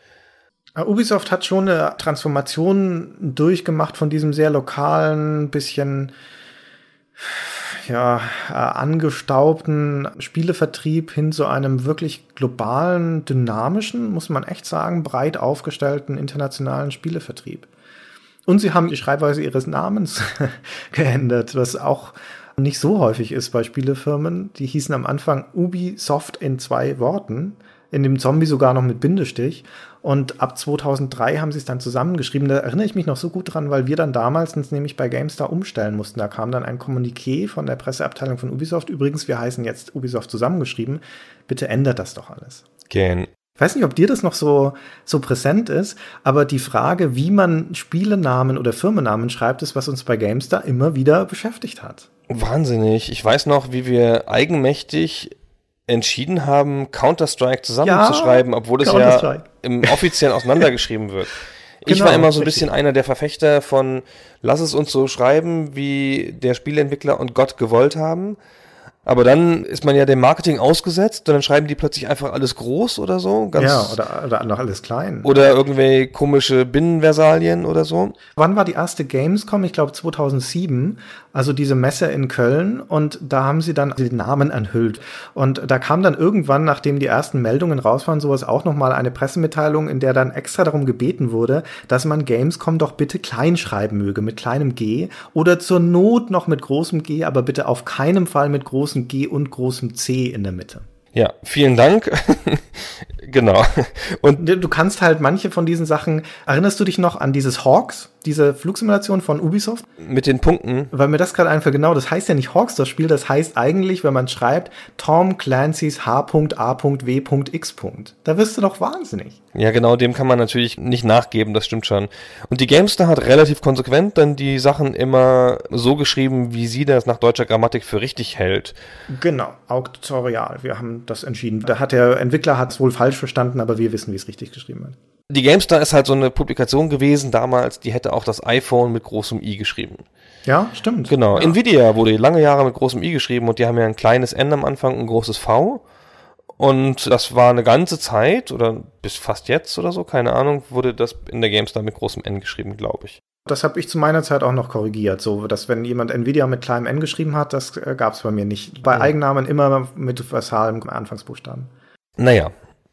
Äh, Ubisoft hat schon eine Transformation durchgemacht von diesem sehr lokalen, bisschen ja, äh, angestaubten Spielevertrieb hin zu einem wirklich globalen, dynamischen, muss man echt sagen, breit aufgestellten internationalen Spielevertrieb. Und sie haben die Schreibweise ihres Namens geändert, was auch nicht so häufig ist bei Spielefirmen. Die hießen am Anfang Ubisoft in zwei Worten, in dem Zombie sogar noch mit Bindestrich. Und ab 2003 haben sie es dann zusammengeschrieben. Da erinnere ich mich noch so gut dran, weil wir dann damals uns nämlich bei GameStar umstellen mussten. Da kam dann ein Kommuniqué von der Presseabteilung von Ubisoft. Übrigens, wir heißen jetzt Ubisoft zusammengeschrieben. Bitte ändert das doch alles. Gern. Ich weiß nicht, ob dir das noch so, so präsent ist, aber die Frage, wie man Spielenamen oder Firmennamen schreibt, ist, was uns bei GameStar immer wieder beschäftigt hat. Wahnsinnig. Ich weiß noch, wie wir eigenmächtig entschieden haben, Counter-Strike zusammenzuschreiben, ja, obwohl es ja im offiziell auseinandergeschrieben wird. Ich genau, war immer so ein bisschen einer der Verfechter von, lass es uns so schreiben, wie der Spieleentwickler und Gott gewollt haben. Aber dann ist man ja dem Marketing ausgesetzt und dann schreiben die plötzlich einfach alles groß oder so. Ganz ja, oder, oder noch alles klein. Oder irgendwelche komische Binnenversalien oder so. Wann war die erste Gamescom? Ich glaube 2007. Also diese Messe in Köln. Und da haben sie dann den Namen enthüllt. Und da kam dann irgendwann, nachdem die ersten Meldungen raus waren, sowas auch nochmal eine Pressemitteilung, in der dann extra darum gebeten wurde, dass man Gamescom doch bitte klein schreiben möge, mit kleinem G. Oder zur Not noch mit großem G, aber bitte auf keinen Fall mit großem großem G und großem C in der Mitte. Ja, vielen Dank. genau. Und du kannst halt manche von diesen Sachen, erinnerst du dich noch an dieses Hawks? Diese Flugsimulation von Ubisoft. Mit den Punkten. Weil mir das gerade einfach genau, das heißt ja nicht Hawks, das Spiel, das heißt eigentlich, wenn man schreibt, Tom Clancy's H.A.W.X. Da wirst du doch wahnsinnig. Ja, genau, dem kann man natürlich nicht nachgeben, das stimmt schon. Und die Gamestar hat relativ konsequent dann die Sachen immer so geschrieben, wie sie das nach deutscher Grammatik für richtig hält. Genau, auktorial. Wir haben das entschieden. Da hat der Entwickler hat es wohl falsch verstanden, aber wir wissen, wie es richtig geschrieben wird die GameStar ist halt so eine Publikation gewesen damals, die hätte auch das iPhone mit großem i geschrieben. Ja, stimmt. Genau. Ja. Nvidia wurde lange Jahre mit großem i geschrieben und die haben ja ein kleines N am Anfang, ein großes V. Und das war eine ganze Zeit oder bis fast jetzt oder so, keine Ahnung, wurde das in der GameStar mit großem N geschrieben, glaube ich. Das habe ich zu meiner Zeit auch noch korrigiert, so dass wenn jemand Nvidia mit kleinem N geschrieben hat, das äh, gab es bei mir nicht. Bei ja. Eigennamen immer mit versalem Anfangsbuchstaben. Naja,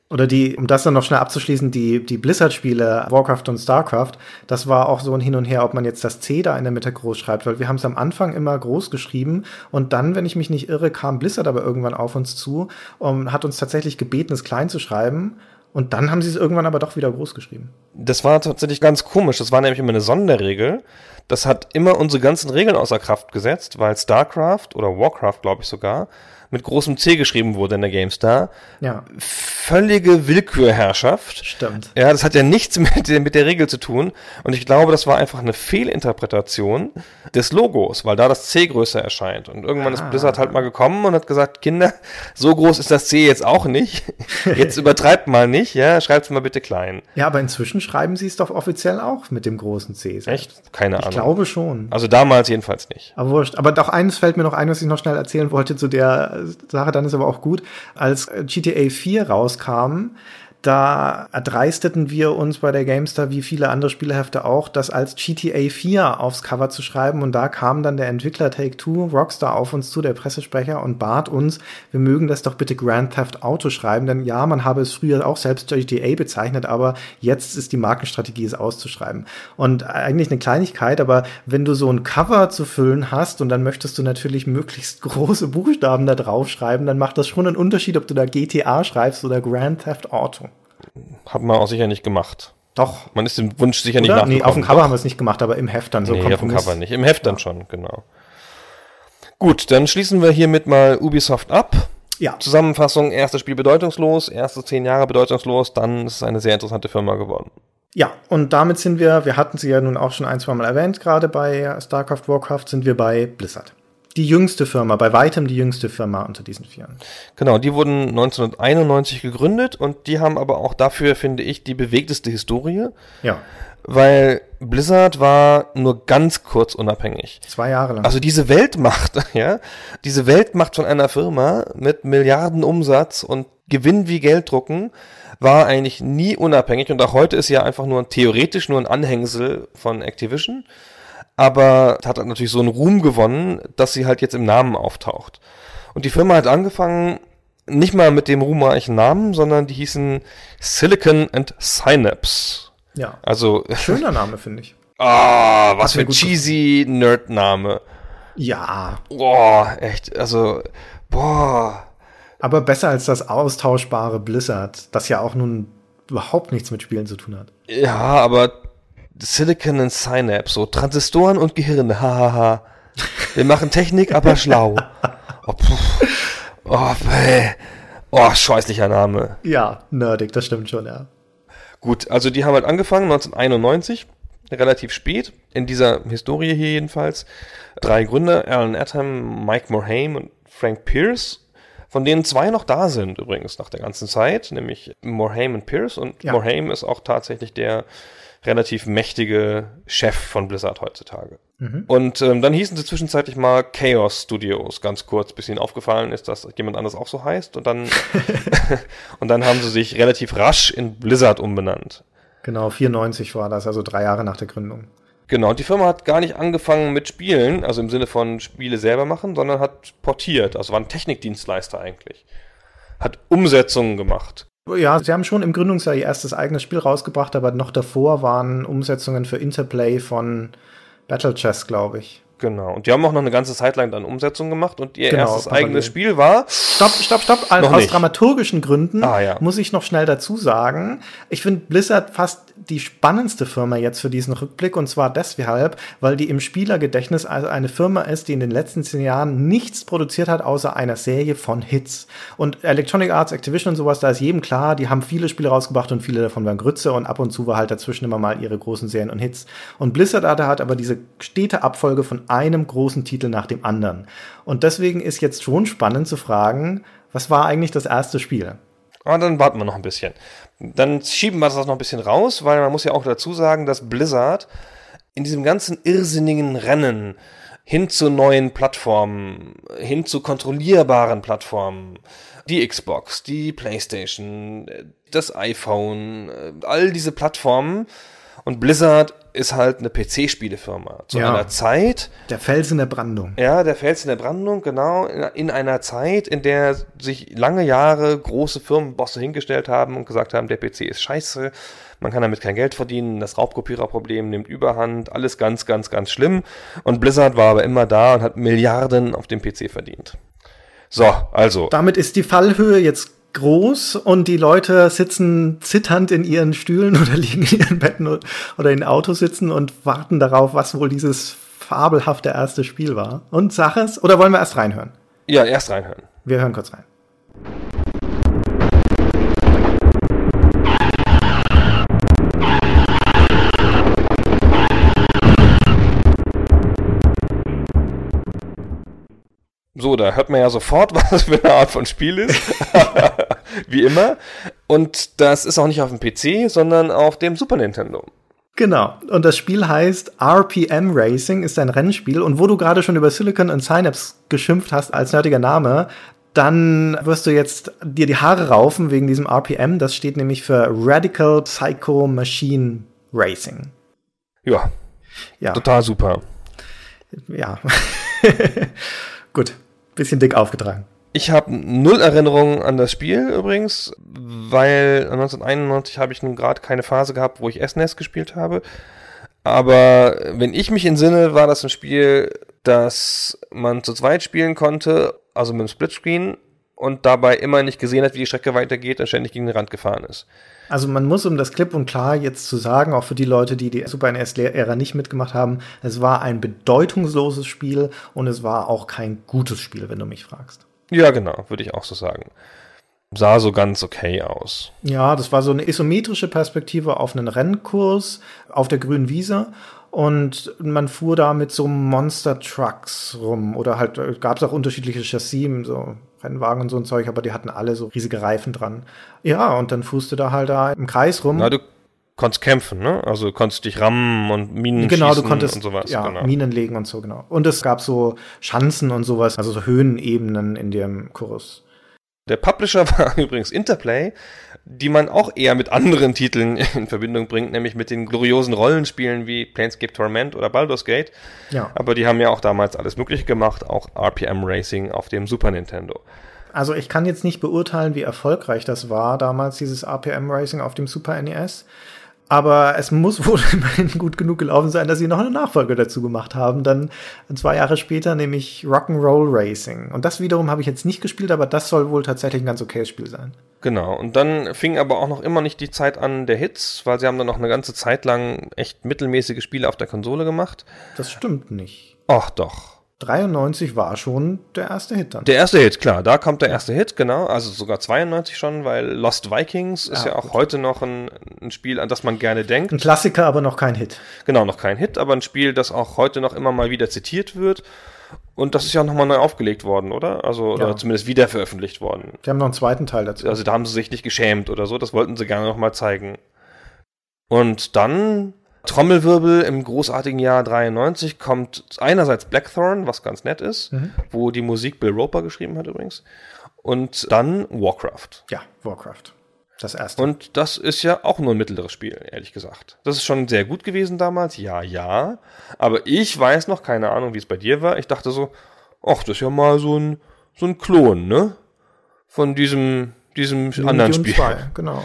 oder die, um das dann noch schnell abzuschließen, die, die Blizzard-Spiele, Warcraft und Starcraft, das war auch so ein Hin und Her, ob man jetzt das C da in der Mitte groß schreibt, weil wir haben es am Anfang immer groß geschrieben und dann, wenn ich mich nicht irre, kam Blizzard aber irgendwann auf uns zu und hat uns tatsächlich gebeten, es klein zu schreiben. Und dann haben sie es irgendwann aber doch wieder groß geschrieben. Das war tatsächlich ganz komisch. Das war nämlich immer eine Sonderregel. Das hat immer unsere ganzen Regeln außer Kraft gesetzt, weil StarCraft oder Warcraft, glaube ich sogar, mit großem C geschrieben wurde in der GameStar. Ja. Völlige Willkürherrschaft. Stimmt. Ja, das hat ja nichts mit, mit der Regel zu tun. Und ich glaube, das war einfach eine Fehlinterpretation des Logos, weil da das C größer erscheint. Und irgendwann ah. ist Blizzard halt mal gekommen und hat gesagt, Kinder, so groß ist das C jetzt auch nicht. Jetzt übertreibt mal nicht, ja, schreibt es mal bitte klein. Ja, aber inzwischen schreiben sie es doch offiziell auch mit dem großen C. Selbst. Echt? Keine Ahnung. Ich glaube schon. Also damals jedenfalls nicht. Aber wurscht. Aber doch eines fällt mir noch ein, was ich noch schnell erzählen wollte zu der Sache, dann ist aber auch gut. Als GTA 4 rauskam, da erdreisteten wir uns bei der GameStar, wie viele andere Spielehefte auch, das als GTA 4 aufs Cover zu schreiben. Und da kam dann der Entwickler Take-Two, Rockstar, auf uns zu, der Pressesprecher, und bat uns, wir mögen das doch bitte Grand Theft Auto schreiben. Denn ja, man habe es früher auch selbst GTA bezeichnet, aber jetzt ist die Markenstrategie, es auszuschreiben. Und eigentlich eine Kleinigkeit, aber wenn du so ein Cover zu füllen hast und dann möchtest du natürlich möglichst große Buchstaben da drauf schreiben, dann macht das schon einen Unterschied, ob du da GTA schreibst oder Grand Theft Auto. Hat man auch sicher nicht gemacht. Doch. Man ist dem Wunsch sicher Oder? nicht nachgekommen. Nee, auf dem Cover haben wir es nicht gemacht, aber im Heft dann so nee, auf dem Cover nicht. Im Heft ja. dann schon, genau. Gut, dann schließen wir hiermit mal Ubisoft ab. Ja. Zusammenfassung, erstes Spiel bedeutungslos, erste zehn Jahre bedeutungslos, dann ist es eine sehr interessante Firma geworden. Ja, und damit sind wir, wir hatten sie ja nun auch schon ein, zwei Mal erwähnt, gerade bei StarCraft, Warcraft sind wir bei Blizzard die jüngste Firma, bei weitem die jüngste Firma unter diesen Vieren. Genau, die wurden 1991 gegründet und die haben aber auch dafür, finde ich, die bewegteste Historie. Ja. Weil Blizzard war nur ganz kurz unabhängig. Zwei Jahre lang. Also diese Weltmacht, ja, diese Weltmacht von einer Firma mit Milliarden Umsatz und Gewinn wie Geld drucken war eigentlich nie unabhängig und auch heute ist ja einfach nur theoretisch nur ein Anhängsel von Activision, aber hat natürlich so einen Ruhm gewonnen, dass sie halt jetzt im Namen auftaucht. Und die Firma hat angefangen nicht mal mit dem ruhmreichen Namen, sondern die hießen Silicon and Synapse. Ja. Also Schöner Name, finde ich. ah, was Hat für ein cheesy Nerd-Name. Ja, Boah, echt, also boah. aber besser als das austauschbare Blizzard, das ja auch nun überhaupt nichts mit Spielen zu tun hat. Ja, aber Silicon and Synapse, so Transistoren und Gehirne, hahaha. Wir machen Technik, aber schlau. Oh, puh. oh, bäh. oh, scheußlicher Name. Ja, nerdig, das stimmt schon, ja. Gut, also die haben halt angefangen 1991, relativ spät, in dieser Historie hier jedenfalls. Drei Gründer, Alan Atom, Mike Morhaime und Frank Pierce, von denen zwei noch da sind übrigens nach der ganzen Zeit, nämlich Morhaime und Pierce. Und Ja. Morhaime ist auch tatsächlich der relativ mächtige Chef von Blizzard heutzutage. Und ähm, dann hießen sie zwischenzeitlich mal Chaos Studios, ganz kurz, bis ihnen aufgefallen ist, dass jemand anders auch so heißt. Und dann, und dann haben sie sich relativ rasch in Blizzard umbenannt. Genau, 94 war das, also drei Jahre nach der Gründung. Genau, und die Firma hat gar nicht angefangen mit Spielen, also im Sinne von Spiele selber machen, sondern hat portiert, also war ein Technikdienstleister eigentlich. Hat Umsetzungen gemacht. Ja, sie haben schon im Gründungsjahr ihr erstes eigenes Spiel rausgebracht, aber noch davor waren Umsetzungen für Interplay von Battle Chess, glaube ich. Genau. Und die haben auch noch eine ganze Zeit lang dann Umsetzungen gemacht und ihr Genau, erstes eigenes Spiel war. Stopp, stopp, stopp. Noch Aus nicht. dramaturgischen Gründen Ah, ja. muss ich noch schnell dazu sagen, ich finde Blizzard fast die spannendste Firma jetzt für diesen Rückblick und zwar deshalb, weil die im Spielergedächtnis also eine Firma ist, die in den letzten zehn Jahren nichts produziert hat, außer einer Serie von Hits. Und Electronic Arts, Activision und sowas, da ist jedem klar, die haben viele Spiele rausgebracht und viele davon waren Grütze und ab und zu war halt dazwischen immer mal ihre großen Serien und Hits. Und Blizzard hatte hat aber diese stete Abfolge von einem großen Titel nach dem anderen. Und deswegen ist jetzt schon spannend zu fragen, was war eigentlich das erste Spiel? Aber dann warten wir noch ein bisschen. Dann schieben wir das noch ein bisschen raus, weil man muss ja auch dazu sagen, dass Blizzard in diesem ganzen irrsinnigen Rennen hin zu neuen Plattformen, hin zu kontrollierbaren Plattformen, die Xbox, die PlayStation, das iPhone, all diese Plattformen und Blizzard ist halt eine PC-Spielefirma. Zu Ja. einer Zeit, Der Fels in der Brandung. ja, der Fels in der Brandung, genau, in, in einer Zeit, in der sich lange Jahre große Firmenbosse hingestellt haben und gesagt haben, der PC ist scheiße, man kann damit kein Geld verdienen, das Raubkopiererproblem nimmt überhand, alles ganz, ganz, ganz schlimm. Und Blizzard war aber immer da und hat Milliarden auf dem PC verdient. So, also, Damit ist die Fallhöhe jetzt groß und die Leute sitzen zitternd in ihren Stühlen oder liegen in ihren Betten oder in Autos sitzen und warten darauf, was wohl dieses fabelhafte erste Spiel war. Und sag es, oder wollen wir erst reinhören? ja, erst reinhören. Wir hören kurz rein. So, da hört man ja sofort, was das für eine Art von Spiel ist. Wie immer. Und das ist auch nicht auf dem PC, sondern auf dem Super Nintendo. Genau. Und das Spiel heißt RPM Racing, ist ein Rennspiel. Und wo du gerade schon über Silicon und Synapse geschimpft hast als nerdiger Name, dann wirst du jetzt dir die Haare raufen wegen diesem RPM. Das steht nämlich für Radical Psycho Machine Racing. Ja, Ja, total super. ja. Gut. Bisschen dick aufgetragen. Ich habe null Erinnerungen an das Spiel übrigens, weil 1991 habe ich nun gerade keine Phase gehabt, wo ich SNES gespielt habe. Aber wenn ich mich entsinne, war das ein Spiel, das man zu zweit spielen konnte, also mit einem Splitscreen und dabei immer nicht gesehen hat, wie die Strecke weitergeht und ständig gegen den Rand gefahren ist. Also man muss, um das klipp und klar jetzt zu sagen, auch für die Leute, die die Super NES-Ära nicht mitgemacht haben, es war ein bedeutungsloses Spiel und es war auch kein gutes Spiel, wenn du mich fragst. Ja, genau, würde ich auch so sagen. Sah so ganz okay aus. Ja, das war so eine isometrische Perspektive auf einen Rennkurs auf der grünen Wiese und man fuhr da mit so Monster Trucks rum oder halt gab es auch unterschiedliche Chassis, so Rennwagen und so ein Zeug, aber die hatten alle so riesige Reifen dran. Ja, und dann fuhrst du da halt da im Kreis rum. Na, du konntest kämpfen, ne? Also du konntest dich rammen und Minen Genau, schießen du konntest und sowas. ja, genau. Minen legen und so, genau. Und es gab so Schanzen und sowas, also so Höhenebenen in dem Kurs. Der Publisher war übrigens Interplay, die man auch eher mit anderen Titeln in Verbindung bringt, nämlich mit den gloriosen Rollenspielen wie Planescape Torment oder Baldur's Gate. Ja. Aber die haben ja auch damals alles möglich gemacht, auch RPM Racing auf dem Super Nintendo. Also ich kann jetzt nicht beurteilen, wie erfolgreich das war damals, dieses RPM Racing auf dem Super NES. Aber es muss wohl immerhin gut genug gelaufen sein, dass sie noch eine Nachfolge dazu gemacht haben. Dann zwei Jahre später nämlich Rock'n'Roll Racing. Und das wiederum habe ich jetzt nicht gespielt, aber das soll wohl tatsächlich ein ganz okayes Spiel sein. Genau. Und dann fing aber auch noch immer nicht die Zeit an der Hits, weil sie haben dann noch eine ganze Zeit lang echt mittelmäßige Spiele auf der Konsole gemacht. Das stimmt nicht. Ach doch. 93 war schon der erste Hit dann. Der erste Hit, klar, da kommt der erste Hit, genau, also sogar 92 schon, weil Lost Vikings ist Ja, ja auch gut. heute noch ein, ein Spiel, an das man gerne denkt. Ein Klassiker, aber noch kein Hit. Genau, noch kein Hit, aber ein Spiel, das auch heute noch immer mal wieder zitiert wird. Und das ist ja nochmal neu aufgelegt worden, oder? Also, oder Ja. zumindest wieder veröffentlicht worden. Die haben noch einen zweiten Teil dazu. Also da haben sie sich nicht geschämt oder so, das wollten sie gerne nochmal zeigen. Und dann Trommelwirbel im großartigen Jahr 93 kommt einerseits Blackthorn, was ganz nett ist, wo die Musik Bill Roper geschrieben hat übrigens. Und dann Warcraft. ja, Warcraft. Das erste. Und das ist ja auch nur ein mittleres Spiel, ehrlich gesagt. Das ist schon sehr gut gewesen damals, ja, ja. Aber ich weiß noch, keine Ahnung, wie es bei dir war. Ich dachte so, ach, das ist ja mal so ein, so ein Klon, ne? Von diesem, diesem anderen Dune Spiel. 2, genau.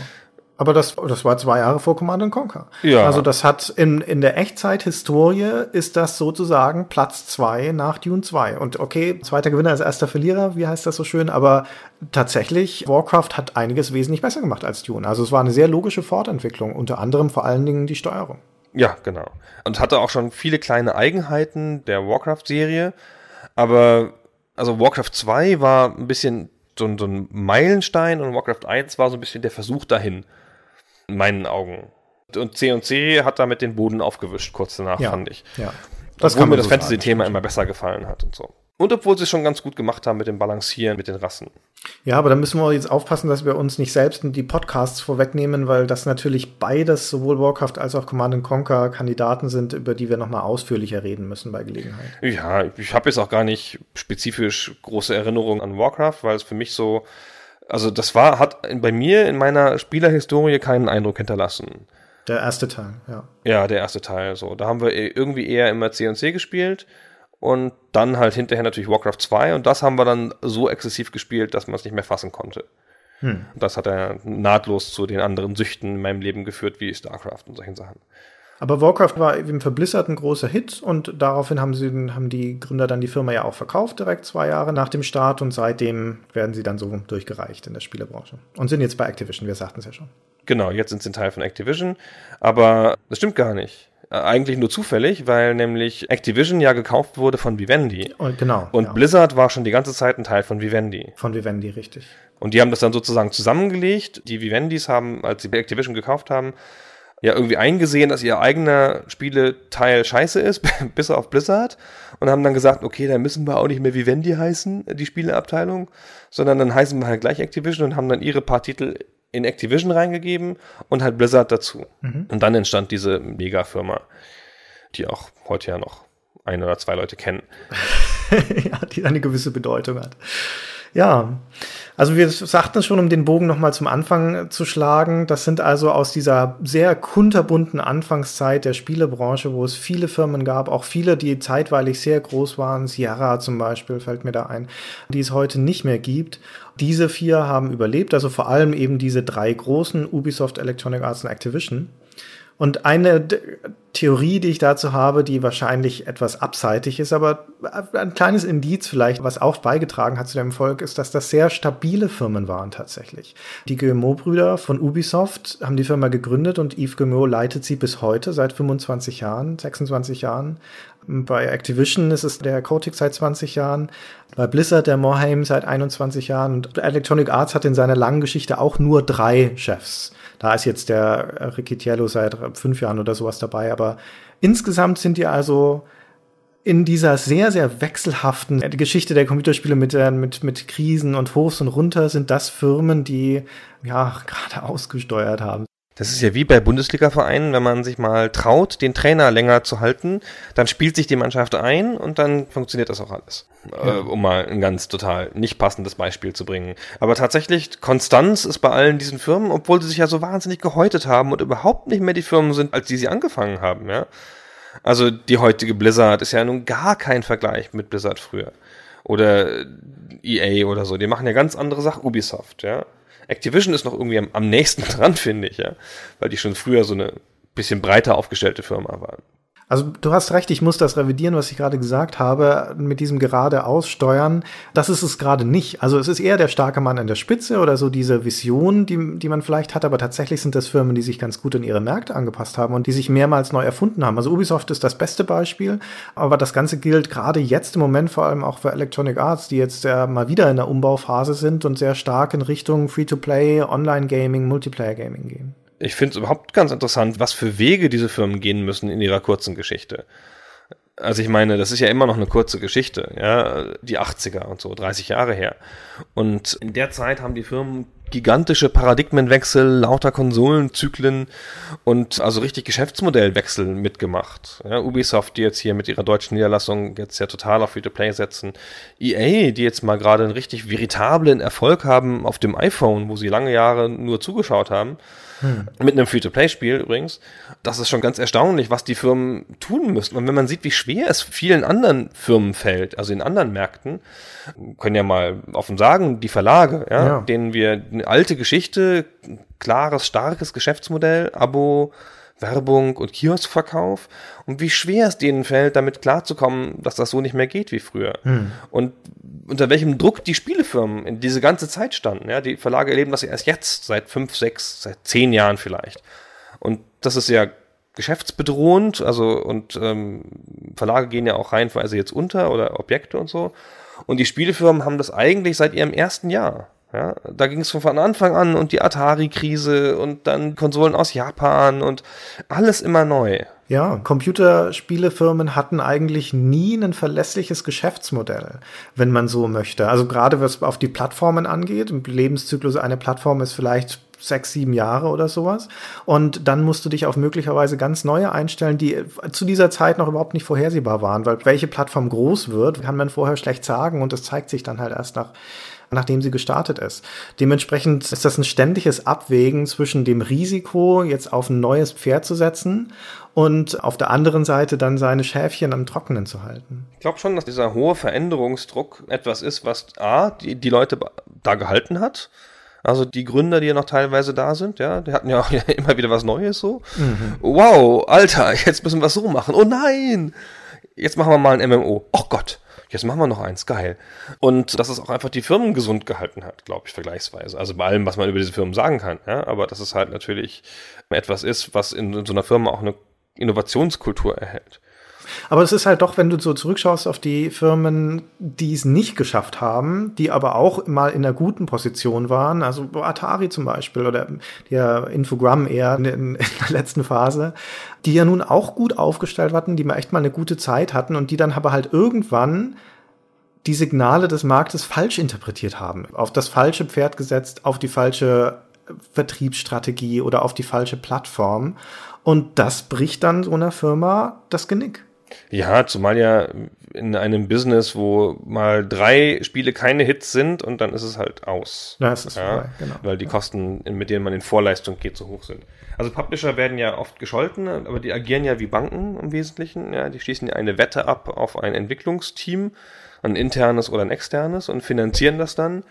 Aber das, das war zwei Jahre vor Command Conquer. Ja. Also das hat in, in der Echtzeit-Historie ist das sozusagen Platz zwei nach Dune 2. Und okay, zweiter Gewinner ist erster Verlierer, wie heißt das so schön, aber tatsächlich, Warcraft hat einiges wesentlich besser gemacht als Dune. Also es war eine sehr logische Fortentwicklung, unter anderem vor allen Dingen die Steuerung. Ja, genau. Und hatte auch schon viele kleine Eigenheiten der Warcraft-Serie. Aber, also Warcraft 2 war ein bisschen so, ein- so ein Meilenstein und Warcraft 1 war so ein bisschen der Versuch dahin. In meinen Augen. Und C&C hat damit den Boden aufgewischt, kurz danach, Ja. fand ich. Ja. Das obwohl mir das so. Fantasy-Thema immer besser gefallen hat und so. Und obwohl sie es schon ganz gut gemacht haben mit dem Balancieren, mit den Rassen. Ja, aber da müssen wir jetzt aufpassen, dass wir uns nicht selbst die Podcasts vorwegnehmen, weil das natürlich beides, sowohl Warcraft als auch Command Conquer, Kandidaten sind, über die wir nochmal ausführlicher reden müssen bei Gelegenheit. Ja, ich habe jetzt auch gar nicht spezifisch große Erinnerungen an Warcraft, weil es für mich so, also das war, hat bei mir in meiner Spielerhistorie keinen Eindruck hinterlassen. Der erste Teil, ja. Ja, der erste Teil so. Da haben wir eh irgendwie eher immer C&C gespielt und dann halt hinterher natürlich Warcraft 2 und das haben wir dann so exzessiv gespielt, dass man es nicht mehr fassen konnte. Hm. Das hat er nahtlos zu den anderen Süchten in meinem Leben geführt, wie StarCraft und solchen Sachen. Aber Warcraft war eben für Blizzard ein großer Hit und daraufhin haben sie, haben die Gründer dann die Firma ja auch verkauft, direkt zwei Jahre nach dem Start und seitdem werden sie dann so durchgereicht in der Spielebranche. Und sind jetzt bei Activision, wir sagten es ja schon. Genau, jetzt sind sie ein Teil von Activision, aber das stimmt gar nicht. Äh, Eigentlich nur zufällig, weil nämlich Activision ja gekauft wurde von Vivendi. Und genau. Und ja. Blizzard war schon die ganze Zeit ein Teil von Vivendi. Von Vivendi, richtig. Und die haben das dann sozusagen zusammengelegt. Die Vivendis haben, als sie Activision gekauft haben, ja irgendwie eingesehen, dass ihr eigener Spieleteil scheiße ist, bis auf Blizzard. Und haben dann gesagt, okay, dann müssen wir auch nicht mehr Vivendi heißen, die Spieleabteilung, sondern dann heißen wir halt gleich Activision und haben dann ihre paar Titel in Activision reingegeben und halt Blizzard dazu. Und dann entstand diese Mega-Firma, die auch heute ja noch ein oder zwei Leute kennen. ja, die eine gewisse Bedeutung hat. Ja, also wir sagten es schon, um den Bogen nochmal zum Anfang zu schlagen. Das sind also aus dieser sehr kunterbunten Anfangszeit der Spielebranche, wo es viele Firmen gab, auch viele, die zeitweilig sehr groß waren. Sierra zum Beispiel fällt mir da ein, die es heute nicht mehr gibt. Diese vier haben überlebt, also vor allem eben diese drei großen, Ubisoft, Electronic Arts und Activision. Und eine Theorie, die ich dazu habe, die wahrscheinlich etwas abseitig ist, aber ein kleines Indiz vielleicht, was auch beigetragen hat zu dem Erfolg, ist, dass das sehr stabile Firmen waren tatsächlich. Die Guillemot-Brüder von Ubisoft haben die Firma gegründet und Yves Guillemot leitet sie bis heute, seit 25 Jahren, 26 Jahren. Bei Activision ist es der Kotick seit 20 Jahren, bei Blizzard der Morhaime seit 21 Jahren und Electronic Arts hat in seiner langen Geschichte auch nur drei Chefs. Da ist jetzt der Ricciello seit fünf Jahren oder sowas dabei, aber insgesamt sind die also in dieser sehr, sehr wechselhaften Geschichte der Computerspiele mit, mit, mit Krisen und Hochs und Runter sind das Firmen, die ja gerade ausgesteuert haben. Das ist ja wie bei Bundesliga-Vereinen, wenn man sich mal traut, den Trainer länger zu halten, dann spielt sich die Mannschaft ein und dann funktioniert das auch alles. Ja. Äh, um mal ein ganz total nicht passendes Beispiel zu bringen. Aber tatsächlich, Konstanz ist bei allen diesen Firmen, obwohl sie sich ja so wahnsinnig gehäutet haben und überhaupt nicht mehr die Firmen sind, als die sie angefangen haben, ja. Also die heutige Blizzard ist ja nun gar kein Vergleich mit Blizzard früher. Oder EA oder so. Die machen ja ganz andere Sachen. Ubisoft, ja. Activision ist noch irgendwie am, am nächsten dran, finde ich, ja. Weil die schon früher so eine bisschen breiter aufgestellte Firma waren. Also du hast recht, ich muss das revidieren, was ich gerade gesagt habe, mit diesem gerade aussteuern. Das ist es gerade nicht. Also es ist eher der starke Mann an der Spitze oder so diese Vision, die, die man vielleicht hat, aber tatsächlich sind das Firmen, die sich ganz gut in ihre Märkte angepasst haben und die sich mehrmals neu erfunden haben. Also Ubisoft ist das beste Beispiel, aber das Ganze gilt gerade jetzt im Moment vor allem auch für Electronic Arts, die jetzt äh, mal wieder in der Umbauphase sind und sehr stark in Richtung Free-to-Play, Online-Gaming, Multiplayer-Gaming gehen ich finde es überhaupt ganz interessant, was für Wege diese Firmen gehen müssen in ihrer kurzen Geschichte. Also ich meine, das ist ja immer noch eine kurze Geschichte, ja, die 80er und so, 30 Jahre her. Und in der Zeit haben die Firmen gigantische Paradigmenwechsel, lauter Konsolenzyklen und also richtig Geschäftsmodellwechsel mitgemacht. Ja, Ubisoft, die jetzt hier mit ihrer deutschen Niederlassung jetzt ja total auf Free-to-Play setzen. EA, die jetzt mal gerade einen richtig veritablen Erfolg haben auf dem iPhone, wo sie lange Jahre nur zugeschaut haben. Hm. Mit einem Free-to-Play-Spiel übrigens. Das ist schon ganz erstaunlich, was die Firmen tun müssen. Und wenn man sieht, wie schwer es vielen anderen Firmen fällt, also in anderen Märkten, können ja mal offen sagen, die Verlage, ja, ja. denen wir eine alte Geschichte, klares, starkes Geschäftsmodell, Abo, Werbung und Kioskverkauf und wie schwer es denen fällt, damit klarzukommen, dass das so nicht mehr geht wie früher. Hm. Und unter welchem Druck die Spielefirmen in diese ganze Zeit standen. Ja, die Verlage erleben das ja erst jetzt, seit fünf, sechs, seit zehn Jahren vielleicht. Und das ist ja geschäftsbedrohend, also und ähm, Verlage gehen ja auch reihenweise jetzt unter oder Objekte und so. Und die Spielefirmen haben das eigentlich seit ihrem ersten Jahr. Ja, da ging es von Anfang an und die Atari-Krise und dann Konsolen aus Japan und alles immer neu. Ja, Computerspielefirmen hatten eigentlich nie ein verlässliches Geschäftsmodell, wenn man so möchte. Also gerade was auf die Plattformen angeht, im Lebenszyklus einer Plattform ist vielleicht sechs, sieben Jahre oder sowas. Und dann musst du dich auf möglicherweise ganz neue einstellen, die zu dieser Zeit noch überhaupt nicht vorhersehbar waren, weil welche Plattform groß wird, kann man vorher schlecht sagen und das zeigt sich dann halt erst nach nachdem sie gestartet ist. Dementsprechend ist das ein ständiges Abwägen zwischen dem Risiko, jetzt auf ein neues Pferd zu setzen und auf der anderen Seite dann seine Schäfchen am Trockenen zu halten. Ich glaube schon, dass dieser hohe Veränderungsdruck etwas ist, was A, die, die Leute da gehalten hat. Also die Gründer, die ja noch teilweise da sind, ja, die hatten ja auch immer wieder was Neues so. Mhm. Wow, Alter, jetzt müssen wir es so machen. Oh nein! Jetzt machen wir mal ein MMO. Oh Gott jetzt machen wir noch eins, geil. Und dass es auch einfach die Firmen gesund gehalten hat, glaube ich, vergleichsweise. Also bei allem, was man über diese Firmen sagen kann. Ja? Aber dass es halt natürlich etwas ist, was in, in so einer Firma auch eine Innovationskultur erhält. Aber es ist halt doch, wenn du so zurückschaust auf die Firmen, die es nicht geschafft haben, die aber auch mal in einer guten Position waren, also Atari zum Beispiel oder der Infogramm eher in, in der letzten Phase, die ja nun auch gut aufgestellt hatten, die mal echt mal eine gute Zeit hatten und die dann aber halt irgendwann die Signale des Marktes falsch interpretiert haben, auf das falsche Pferd gesetzt, auf die falsche Vertriebsstrategie oder auf die falsche Plattform. Und das bricht dann so einer Firma das Genick. Ja, zumal ja in einem Business, wo mal drei Spiele keine Hits sind und dann ist es halt aus. Ja, es ist ja, vorbei, genau. Weil die Kosten, mit denen man in Vorleistung geht, so hoch sind. Also Publisher werden ja oft gescholten, aber die agieren ja wie Banken im Wesentlichen. Ja, die schließen ja eine Wette ab auf ein Entwicklungsteam, ein internes oder ein externes und finanzieren das dann.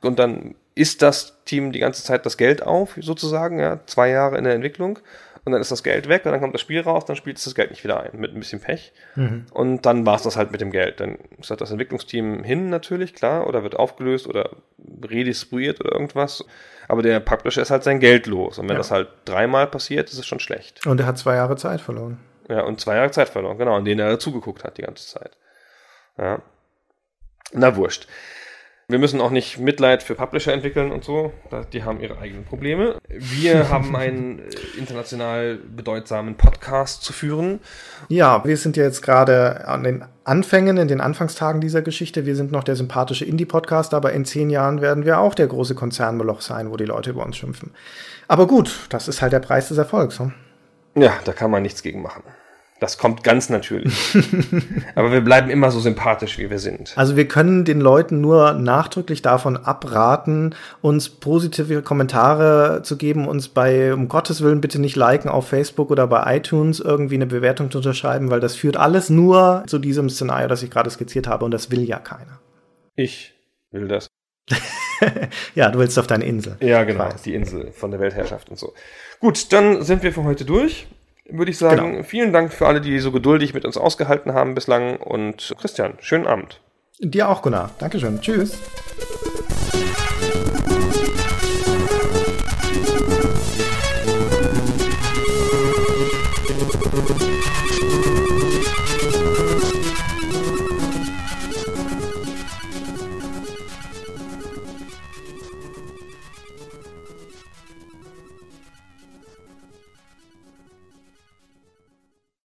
Und dann ist das Team die ganze Zeit das Geld auf, sozusagen, ja, zwei Jahre in der Entwicklung und dann ist das Geld weg und dann kommt das Spiel raus, dann spielt es das Geld nicht wieder ein, mit ein bisschen Pech. Mhm. Und dann war es das halt mit dem Geld. Dann ist halt das Entwicklungsteam hin natürlich, klar, oder wird aufgelöst oder redistribuiert oder irgendwas. Aber der Publisher ist halt sein Geld los. Und wenn ja. das halt dreimal passiert, ist es schon schlecht. Und er hat zwei Jahre Zeit verloren. Ja, und zwei Jahre Zeit verloren, genau, in denen er zugeguckt hat die ganze Zeit. Ja. Na, wurscht. Wir müssen auch nicht Mitleid für Publisher entwickeln und so. Die haben ihre eigenen Probleme. Wir haben einen äh, international bedeutsamen Podcast zu führen. Ja, wir sind ja jetzt gerade an den Anfängen, in den Anfangstagen dieser Geschichte. Wir sind noch der sympathische Indie-Podcast, aber in zehn Jahren werden wir auch der große Konzernmoloch sein, wo die Leute über uns schimpfen. Aber gut, das ist halt der Preis des Erfolgs. Hm? Ja, da kann man nichts gegen machen. Das kommt ganz natürlich. Aber wir bleiben immer so sympathisch, wie wir sind. Also wir können den Leuten nur nachdrücklich davon abraten, uns positive Kommentare zu geben, uns bei, um Gottes Willen, bitte nicht liken auf Facebook oder bei iTunes irgendwie eine Bewertung zu unterschreiben, weil das führt alles nur zu diesem Szenario, das ich gerade skizziert habe und das will ja keiner. Ich will das. ja, du willst auf deine Insel. Ja, genau, die Insel von der Weltherrschaft und so. Gut, dann sind wir für heute durch würde ich sagen, genau. vielen Dank für alle, die so geduldig mit uns ausgehalten haben bislang. Und Christian, schönen Abend. Dir auch, Gunnar. Dankeschön. Tschüss.